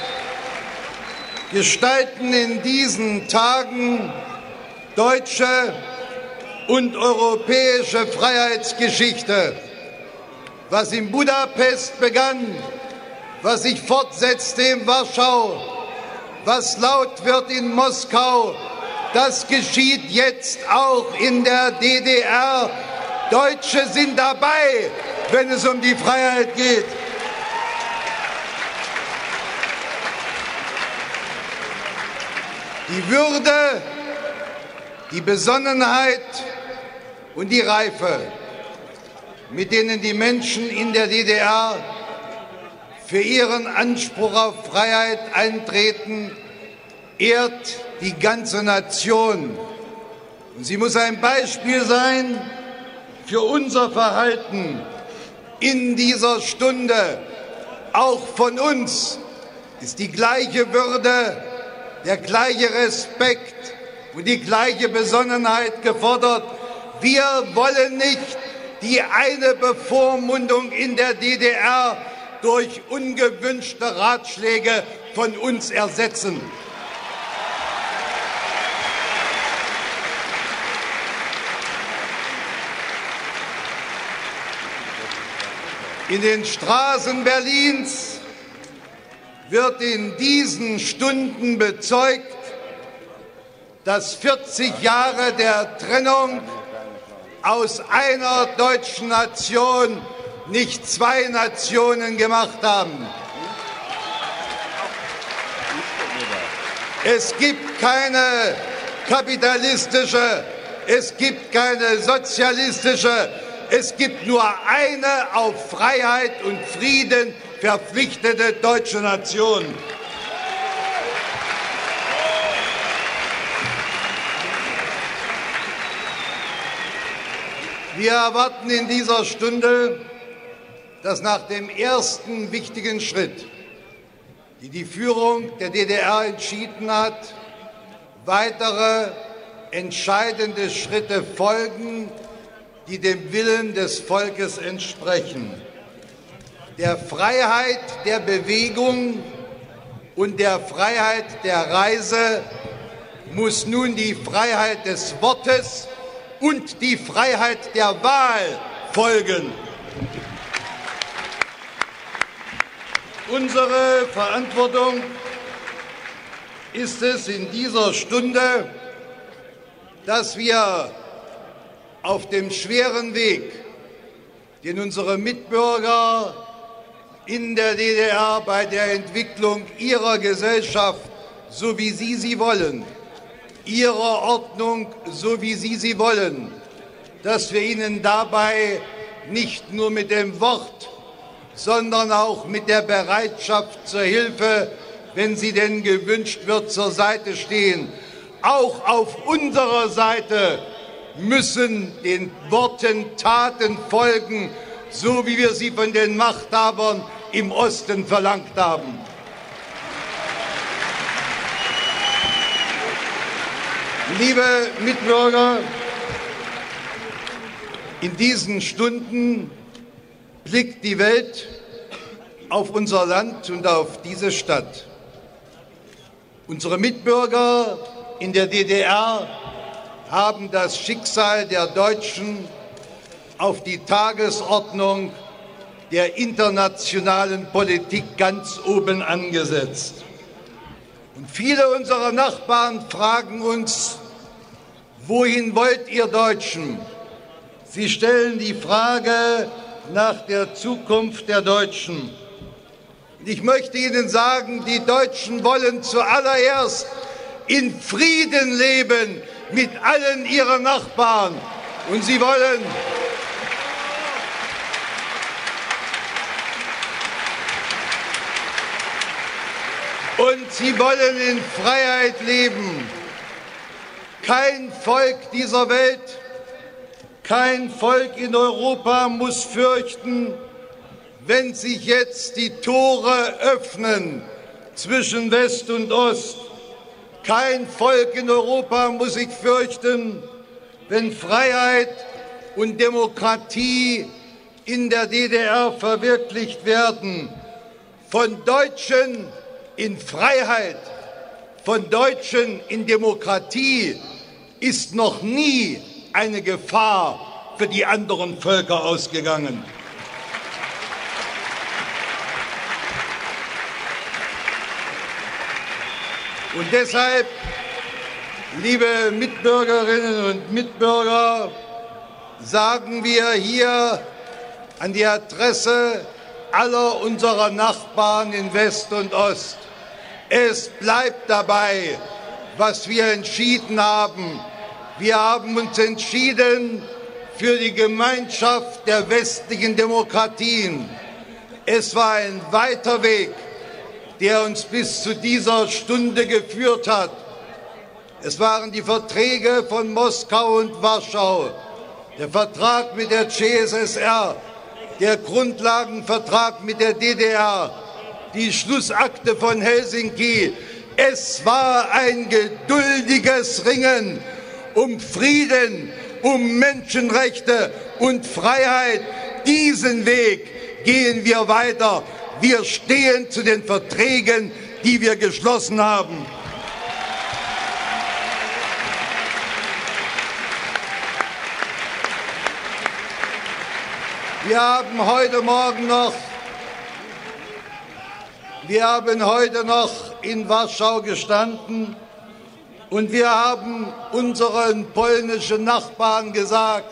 gestalten in diesen Tagen deutsche und europäische Freiheitsgeschichte. Was in Budapest begann, was sich fortsetzte in Warschau, was laut wird in Moskau, das geschieht jetzt auch in der DDR. Deutsche sind dabei, wenn es um die Freiheit geht. die Würde, die Besonnenheit und die Reife, mit denen die Menschen in der DDR für ihren Anspruch auf Freiheit eintreten, ehrt die ganze Nation. Und sie muss ein Beispiel sein für unser Verhalten in dieser Stunde. Auch von uns ist die gleiche Würde der gleiche Respekt und die gleiche Besonnenheit gefordert. Wir wollen nicht die eine Bevormundung in der DDR durch ungewünschte Ratschläge von uns ersetzen. In den Straßen Berlins wird in diesen Stunden bezeugt, dass 40 Jahre der Trennung aus einer deutschen Nation nicht zwei Nationen gemacht haben. Es gibt keine kapitalistische, es gibt keine sozialistische, es gibt nur eine auf Freiheit und Frieden verpflichtete deutsche Nation. Wir erwarten in dieser Stunde, dass nach dem ersten wichtigen Schritt, die die Führung der DDR entschieden hat, weitere entscheidende Schritte folgen, die dem Willen des Volkes entsprechen. Der Freiheit der Bewegung und der Freiheit der Reise muss nun die Freiheit des Wortes und die Freiheit der Wahl folgen. Unsere Verantwortung ist es in dieser Stunde, dass wir auf dem schweren Weg, den unsere Mitbürger in der DDR bei der Entwicklung ihrer Gesellschaft, so wie sie sie wollen, ihrer Ordnung, so wie Sie sie wollen, dass wir Ihnen dabei nicht nur mit dem Wort, sondern auch mit der Bereitschaft zur Hilfe, wenn sie denn gewünscht wird, zur Seite stehen. Auch auf unserer Seite müssen den Worten Taten folgen, so wie wir sie von den Machthabern im Osten verlangt haben. Liebe Mitbürger, in diesen Stunden blickt die Welt auf unser Land und auf diese Stadt. Unsere Mitbürger in der DDR haben das Schicksal der Deutschen auf die Tagesordnung der internationalen Politik ganz oben angesetzt. Und viele unserer Nachbarn fragen uns, Wohin wollt ihr Deutschen? Sie stellen die Frage nach der Zukunft der Deutschen. Ich möchte Ihnen sagen, die Deutschen wollen zuallererst in Frieden leben mit allen ihren Nachbarn. Und sie wollen und sie wollen in Freiheit leben. Kein Volk dieser Welt, kein Volk in Europa muss fürchten, wenn sich jetzt die Tore öffnen zwischen West und Ost. Kein Volk in Europa muss sich fürchten, wenn Freiheit und Demokratie in der DDR verwirklicht werden. Von Deutschen in Freiheit, von Deutschen in Demokratie ist noch nie eine Gefahr für die anderen Völker ausgegangen. Und deshalb, liebe Mitbürgerinnen und Mitbürger, sagen wir hier an die Adresse aller unserer Nachbarn in West und Ost, es bleibt dabei, was wir entschieden haben. Wir haben uns entschieden für die Gemeinschaft der westlichen Demokratien. Es war ein weiter Weg, der uns bis zu dieser Stunde geführt hat. Es waren die Verträge von Moskau und Warschau, der Vertrag mit der CSSR, der Grundlagenvertrag mit der DDR, die Schlussakte von Helsinki. Es war ein geduldiges Ringen um Frieden, um Menschenrechte und Freiheit. Diesen Weg gehen wir weiter. Wir stehen zu den Verträgen, die wir geschlossen haben. Wir haben heute Morgen noch, wir haben heute noch in Warschau gestanden und wir haben unseren polnischen Nachbarn gesagt,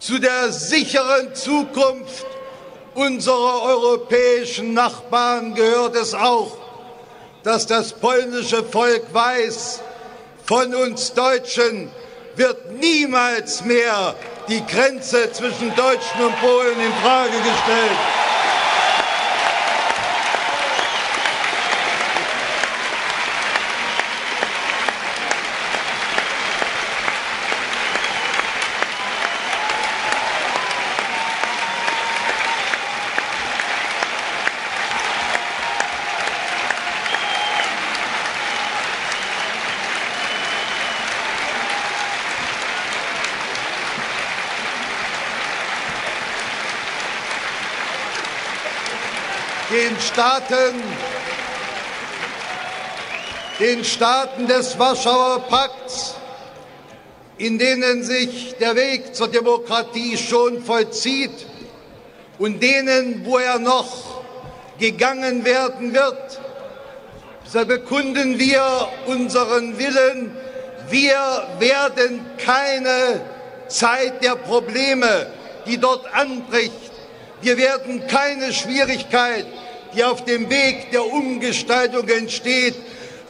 zu der sicheren Zukunft unserer europäischen Nachbarn gehört es auch, dass das polnische Volk weiß, von uns Deutschen wird niemals mehr die Grenze zwischen Deutschen und Polen in Frage gestellt. Den Staaten, den Staaten des Warschauer Pakts, in denen sich der Weg zur Demokratie schon vollzieht und denen, wo er noch gegangen werden wird, so bekunden wir unseren Willen, wir werden keine Zeit der Probleme, die dort anbricht, wir werden keine Schwierigkeit, die auf dem Weg der Umgestaltung entsteht,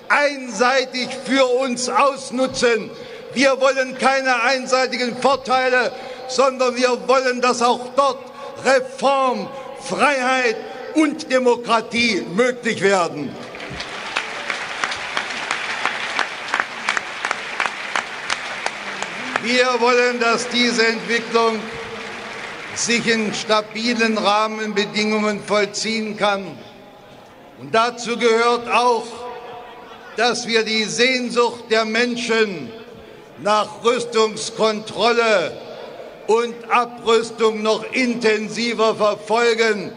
einseitig für uns ausnutzen. Wir wollen keine einseitigen Vorteile, sondern wir wollen, dass auch dort Reform, Freiheit und Demokratie möglich werden. Wir wollen, dass diese Entwicklung sich in stabilen Rahmenbedingungen vollziehen kann. Und dazu gehört auch, dass wir die Sehnsucht der Menschen nach Rüstungskontrolle und Abrüstung noch intensiver verfolgen.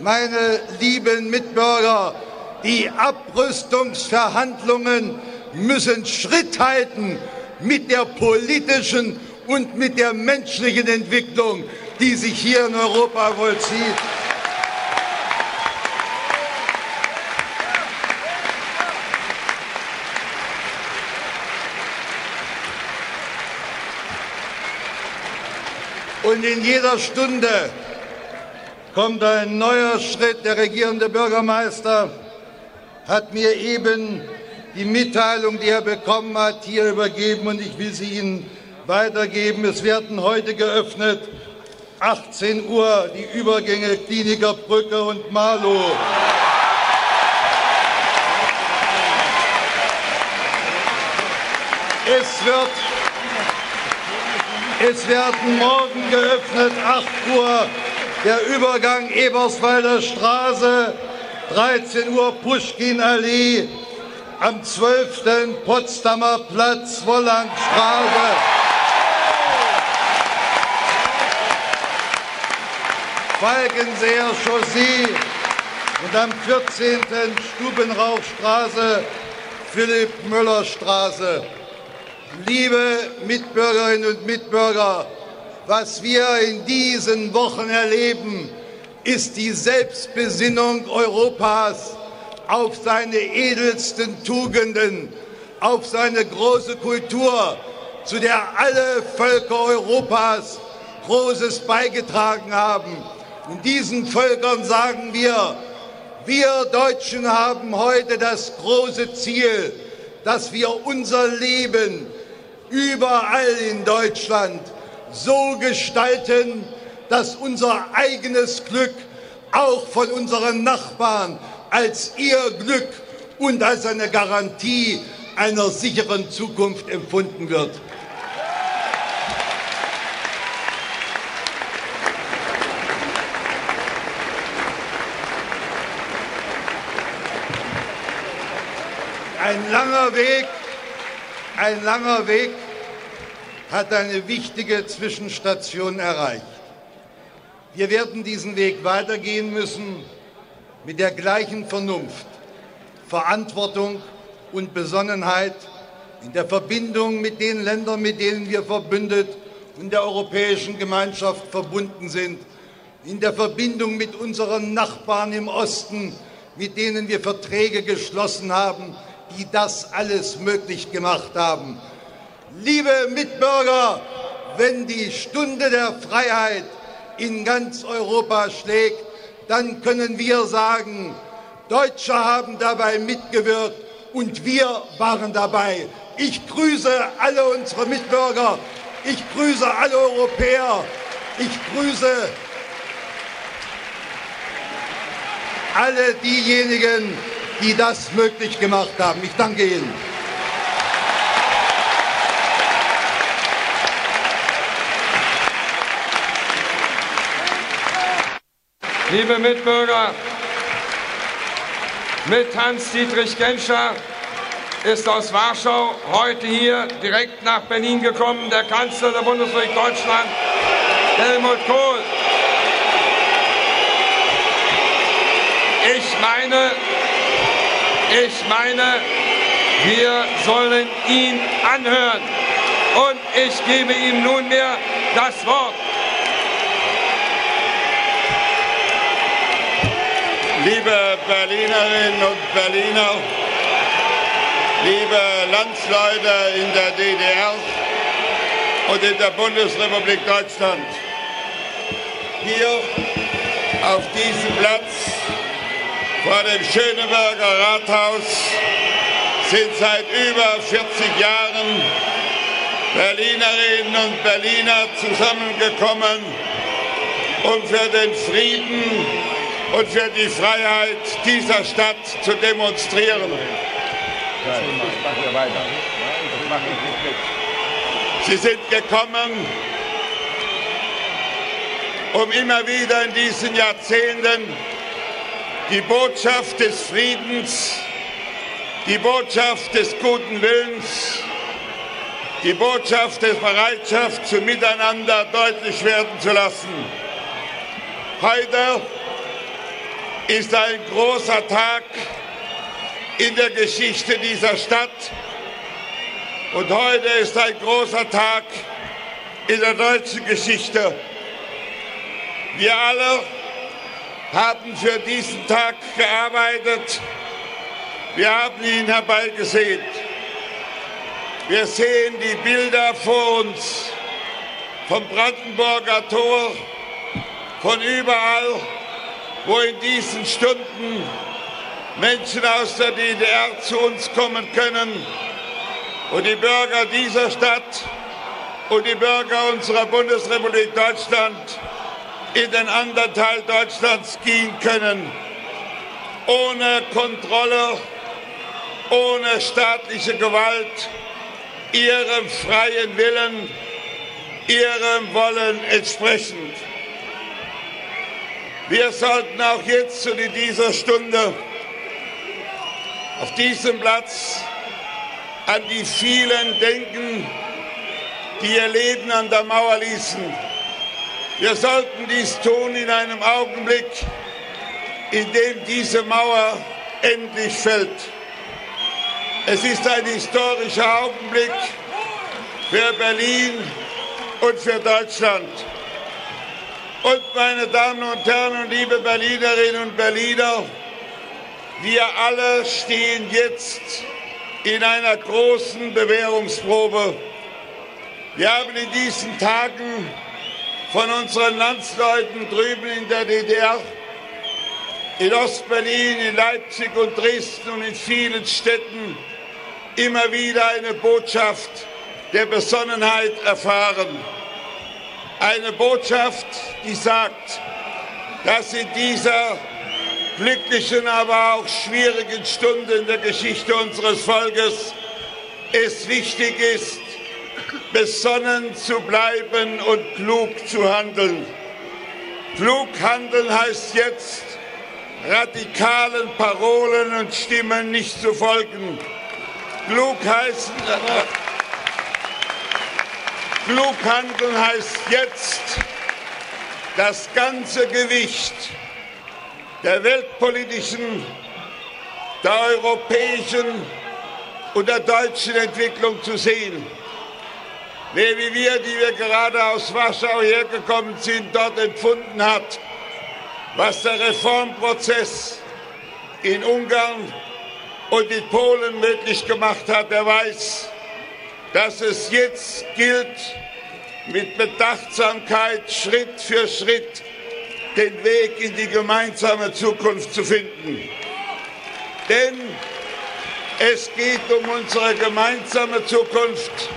Meine lieben Mitbürger, die Abrüstungsverhandlungen müssen Schritt halten mit der politischen und mit der menschlichen Entwicklung, die sich hier in Europa vollzieht. Und in jeder Stunde kommt ein neuer Schritt. Der regierende Bürgermeister hat mir eben die Mitteilung, die er bekommen hat, hier übergeben und ich will sie Ihnen weitergeben. Es werden heute geöffnet 18 Uhr die Übergänge Kliniker Brücke und Marlow. Es wird es werden morgen geöffnet, 8 Uhr, der Übergang Eberswalder Straße, 13 Uhr Puschkin-Allee, am 12. Potsdamer Platz, Wollangstraße. Falkenseer Chaussee und am 14. Stubenrauchstraße, Philipp Müller Straße. Liebe Mitbürgerinnen und Mitbürger, was wir in diesen Wochen erleben, ist die Selbstbesinnung Europas auf seine edelsten Tugenden, auf seine große Kultur, zu der alle Völker Europas Großes beigetragen haben. Und diesen Völkern sagen wir, wir Deutschen haben heute das große Ziel, dass wir unser Leben überall in Deutschland so gestalten, dass unser eigenes Glück auch von unseren Nachbarn als ihr Glück und als eine Garantie einer sicheren Zukunft empfunden wird. Ein langer Weg ein langer Weg hat eine wichtige Zwischenstation erreicht. Wir werden diesen Weg weitergehen müssen mit der gleichen Vernunft, Verantwortung und Besonnenheit in der Verbindung mit den Ländern, mit denen wir verbündet und der Europäischen Gemeinschaft verbunden sind, in der Verbindung mit unseren Nachbarn im Osten, mit denen wir Verträge geschlossen haben, die das alles möglich gemacht haben. Liebe Mitbürger, wenn die Stunde der Freiheit in ganz Europa schlägt, dann können wir sagen, Deutsche haben dabei mitgewirkt und wir waren dabei. Ich grüße alle unsere Mitbürger, ich grüße alle Europäer, ich grüße alle diejenigen, die das möglich gemacht haben. Ich danke Ihnen. Liebe Mitbürger, mit Hans-Dietrich Genscher ist aus Warschau heute hier direkt nach Berlin gekommen der Kanzler der Bundesrepublik Deutschland, Helmut Kohl. Ich meine, ich meine, wir sollen ihn anhören. Und ich gebe ihm nunmehr das Wort. Liebe Berlinerinnen und Berliner, liebe Landsleute in der DDR und in der Bundesrepublik Deutschland, hier auf diesem Platz vor dem Schöneberger Rathaus sind seit über 40 Jahren Berlinerinnen und Berliner zusammengekommen, um für den Frieden und für die Freiheit dieser Stadt zu demonstrieren. Sie sind gekommen, um immer wieder in diesen Jahrzehnten die Botschaft des Friedens, die Botschaft des guten Willens, die Botschaft der Bereitschaft zum Miteinander deutlich werden zu lassen. Heute ist ein großer Tag in der Geschichte dieser Stadt und heute ist ein großer Tag in der deutschen Geschichte. Wir alle haben für diesen Tag gearbeitet. Wir haben ihn herbeigesehen. Wir sehen die Bilder vor uns vom Brandenburger Tor, von überall, wo in diesen Stunden Menschen aus der DDR zu uns kommen können und die Bürger dieser Stadt und die Bürger unserer Bundesrepublik Deutschland in den anderen Teil Deutschlands gehen können, ohne Kontrolle, ohne staatliche Gewalt, ihrem freien Willen, ihrem Wollen entsprechend. Wir sollten auch jetzt und in dieser Stunde auf diesem Platz an die vielen denken, die ihr Leben an der Mauer ließen. Wir sollten dies tun in einem Augenblick, in dem diese Mauer endlich fällt. Es ist ein historischer Augenblick für Berlin und für Deutschland. Und meine Damen und Herren und liebe Berlinerinnen und Berliner, wir alle stehen jetzt in einer großen Bewährungsprobe. Wir haben in diesen Tagen von unseren Landsleuten drüben in der DDR, in Ostberlin, in Leipzig und Dresden und in vielen Städten immer wieder eine Botschaft der Besonnenheit erfahren. Eine Botschaft, die sagt, dass in dieser glücklichen, aber auch schwierigen Stunde in der Geschichte unseres Volkes es wichtig ist, besonnen zu bleiben und klug zu handeln. Klug handeln heißt jetzt, radikalen Parolen und Stimmen nicht zu folgen. Klug, heißen, klug handeln heißt jetzt, das ganze Gewicht der weltpolitischen, der europäischen und der deutschen Entwicklung zu sehen. Wer wie wir, die wir gerade aus Warschau hergekommen sind, dort empfunden hat, was der Reformprozess in Ungarn und in Polen möglich gemacht hat, der weiß, dass es jetzt gilt, mit Bedachtsamkeit Schritt für Schritt den Weg in die gemeinsame Zukunft zu finden. Denn es geht um unsere gemeinsame Zukunft.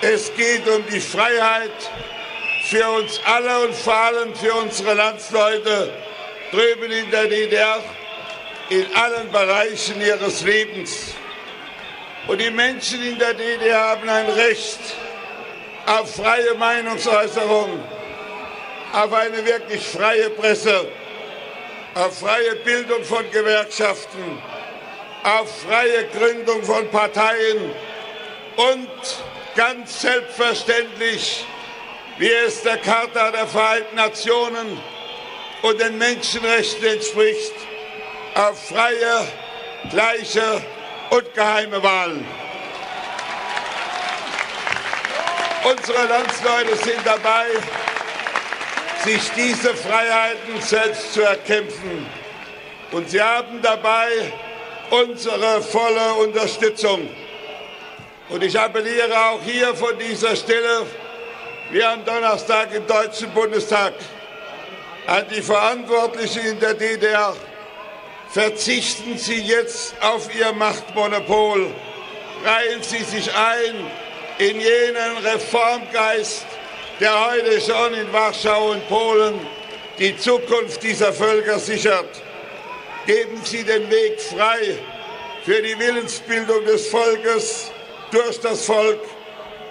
Es geht um die Freiheit für uns alle und vor allem für unsere Landsleute drüben in der DDR in allen Bereichen ihres Lebens. Und die Menschen in der DDR haben ein Recht auf freie Meinungsäußerung auf eine wirklich freie Presse, auf freie Bildung von Gewerkschaften, auf freie Gründung von Parteien und ganz selbstverständlich, wie es der Charta der Vereinten Nationen und den Menschenrechten entspricht, auf freie, gleiche und geheime Wahlen. Unsere Landsleute sind dabei, sich diese Freiheiten selbst zu erkämpfen. Und sie haben dabei unsere volle Unterstützung. Und ich appelliere auch hier von dieser Stelle, wie am Donnerstag im Deutschen Bundestag, an die Verantwortlichen in der DDR, verzichten Sie jetzt auf Ihr Machtmonopol, reihen Sie sich ein in jenen Reformgeist, der heute schon in Warschau und Polen die Zukunft dieser Völker sichert. Geben Sie den Weg frei für die Willensbildung des Volkes, durch das Volk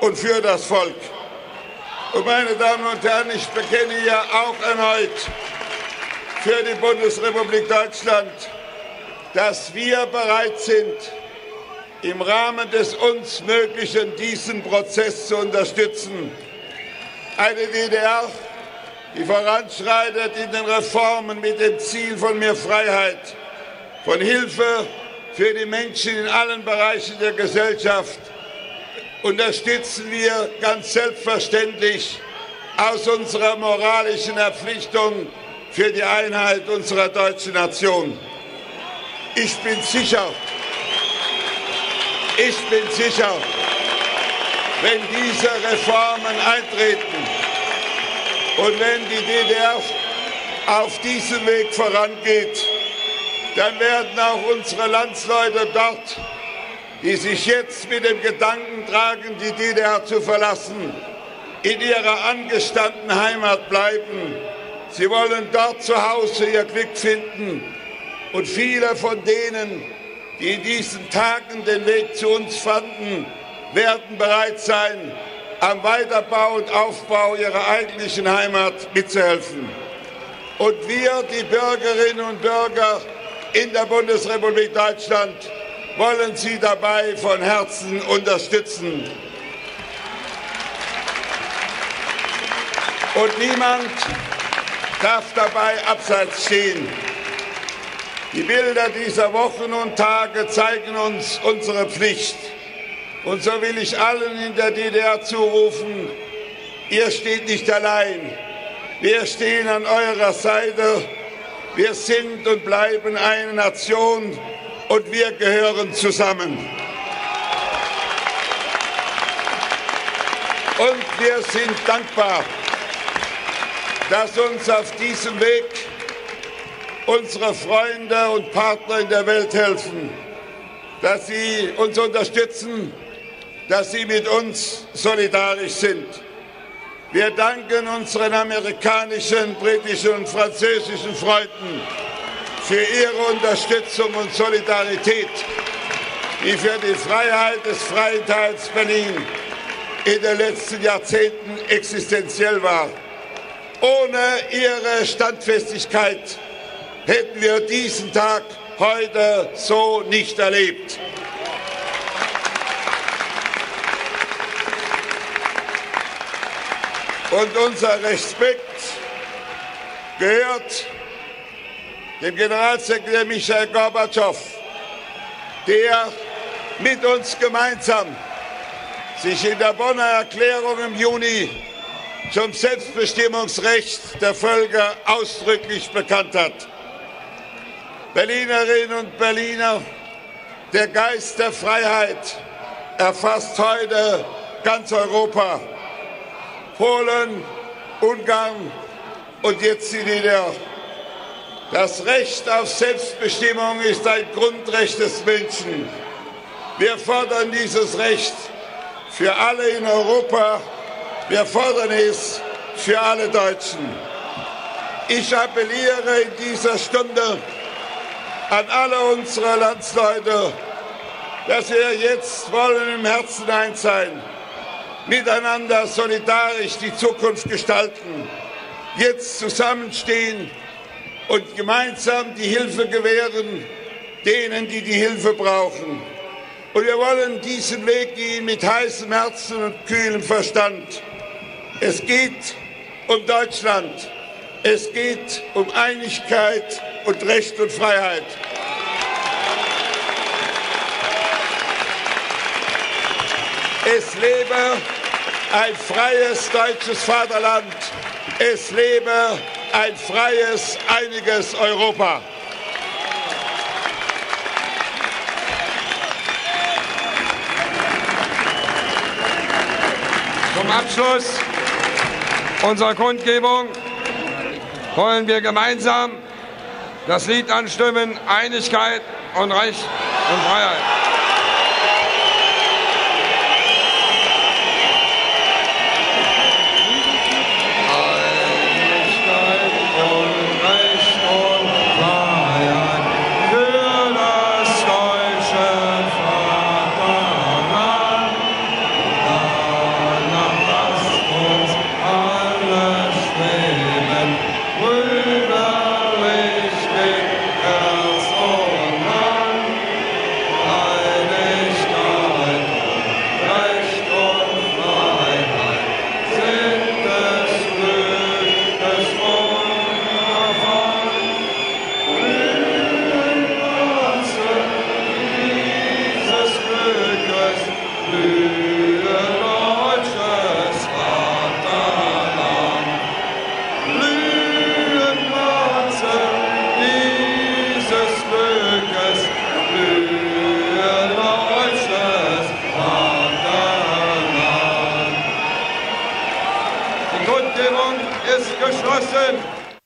und für das Volk. Und meine Damen und Herren, ich bekenne hier auch erneut für die Bundesrepublik Deutschland, dass wir bereit sind, im Rahmen des uns Möglichen diesen Prozess zu unterstützen. Eine DDR, die voranschreitet in den Reformen mit dem Ziel von mehr Freiheit, von Hilfe für die Menschen in allen Bereichen der Gesellschaft, unterstützen wir ganz selbstverständlich aus unserer moralischen Verpflichtung für die Einheit unserer deutschen Nation. Ich bin sicher, ich bin sicher, wenn diese Reformen eintreten und wenn die DDR auf diesem Weg vorangeht, dann werden auch unsere Landsleute dort, die sich jetzt mit dem Gedanken tragen, die DDR zu verlassen, in ihrer angestammten Heimat bleiben. Sie wollen dort zu Hause ihr Glück finden. Und viele von denen, die in diesen Tagen den Weg zu uns fanden, werden bereit sein, am Weiterbau und Aufbau ihrer eigentlichen Heimat mitzuhelfen. Und wir, die Bürgerinnen und Bürger in der Bundesrepublik Deutschland, wollen Sie dabei von Herzen unterstützen. Und niemand darf dabei abseits stehen. Die Bilder dieser Wochen und Tage zeigen uns unsere Pflicht. Und so will ich allen in der DDR zurufen, ihr steht nicht allein. Wir stehen an eurer Seite. Wir sind und bleiben eine Nation und wir gehören zusammen. Und wir sind dankbar, dass uns auf diesem Weg unsere Freunde und Partner in der Welt helfen, dass sie uns unterstützen, dass sie mit uns solidarisch sind. Wir danken unseren amerikanischen, britischen und französischen Freunden für ihre Unterstützung und Solidarität, die für die Freiheit des freien Berlin in den letzten Jahrzehnten existenziell war. Ohne ihre Standfestigkeit hätten wir diesen Tag heute so nicht erlebt. Und unser Respekt gehört dem Generalsekretär Michael Gorbatschow, der mit uns gemeinsam sich in der Bonner Erklärung im Juni zum Selbstbestimmungsrecht der Völker ausdrücklich bekannt hat. Berlinerinnen und Berliner, der Geist der Freiheit erfasst heute ganz Europa. Polen, Ungarn und jetzt die DDR. Das Recht auf Selbstbestimmung ist ein Grundrecht des Menschen. Wir fordern dieses Recht für alle in Europa. Wir fordern es für alle Deutschen. Ich appelliere in dieser Stunde an alle unsere Landsleute, dass wir jetzt wollen im Herzen eins sein, miteinander solidarisch die Zukunft gestalten, jetzt zusammenstehen und gemeinsam die Hilfe gewähren denen, die die Hilfe brauchen. Und wir wollen diesen Weg gehen mit heißem Herzen und kühlem Verstand. Es geht um Deutschland. Es geht um Einigkeit und Recht und Freiheit. Es lebe ein freies deutsches Vaterland. Es lebe ein freies, einiges Europa. Zum Abschluss unserer Kundgebung wollen wir gemeinsam das Lied anstimmen, Einigkeit und Recht und Freiheit.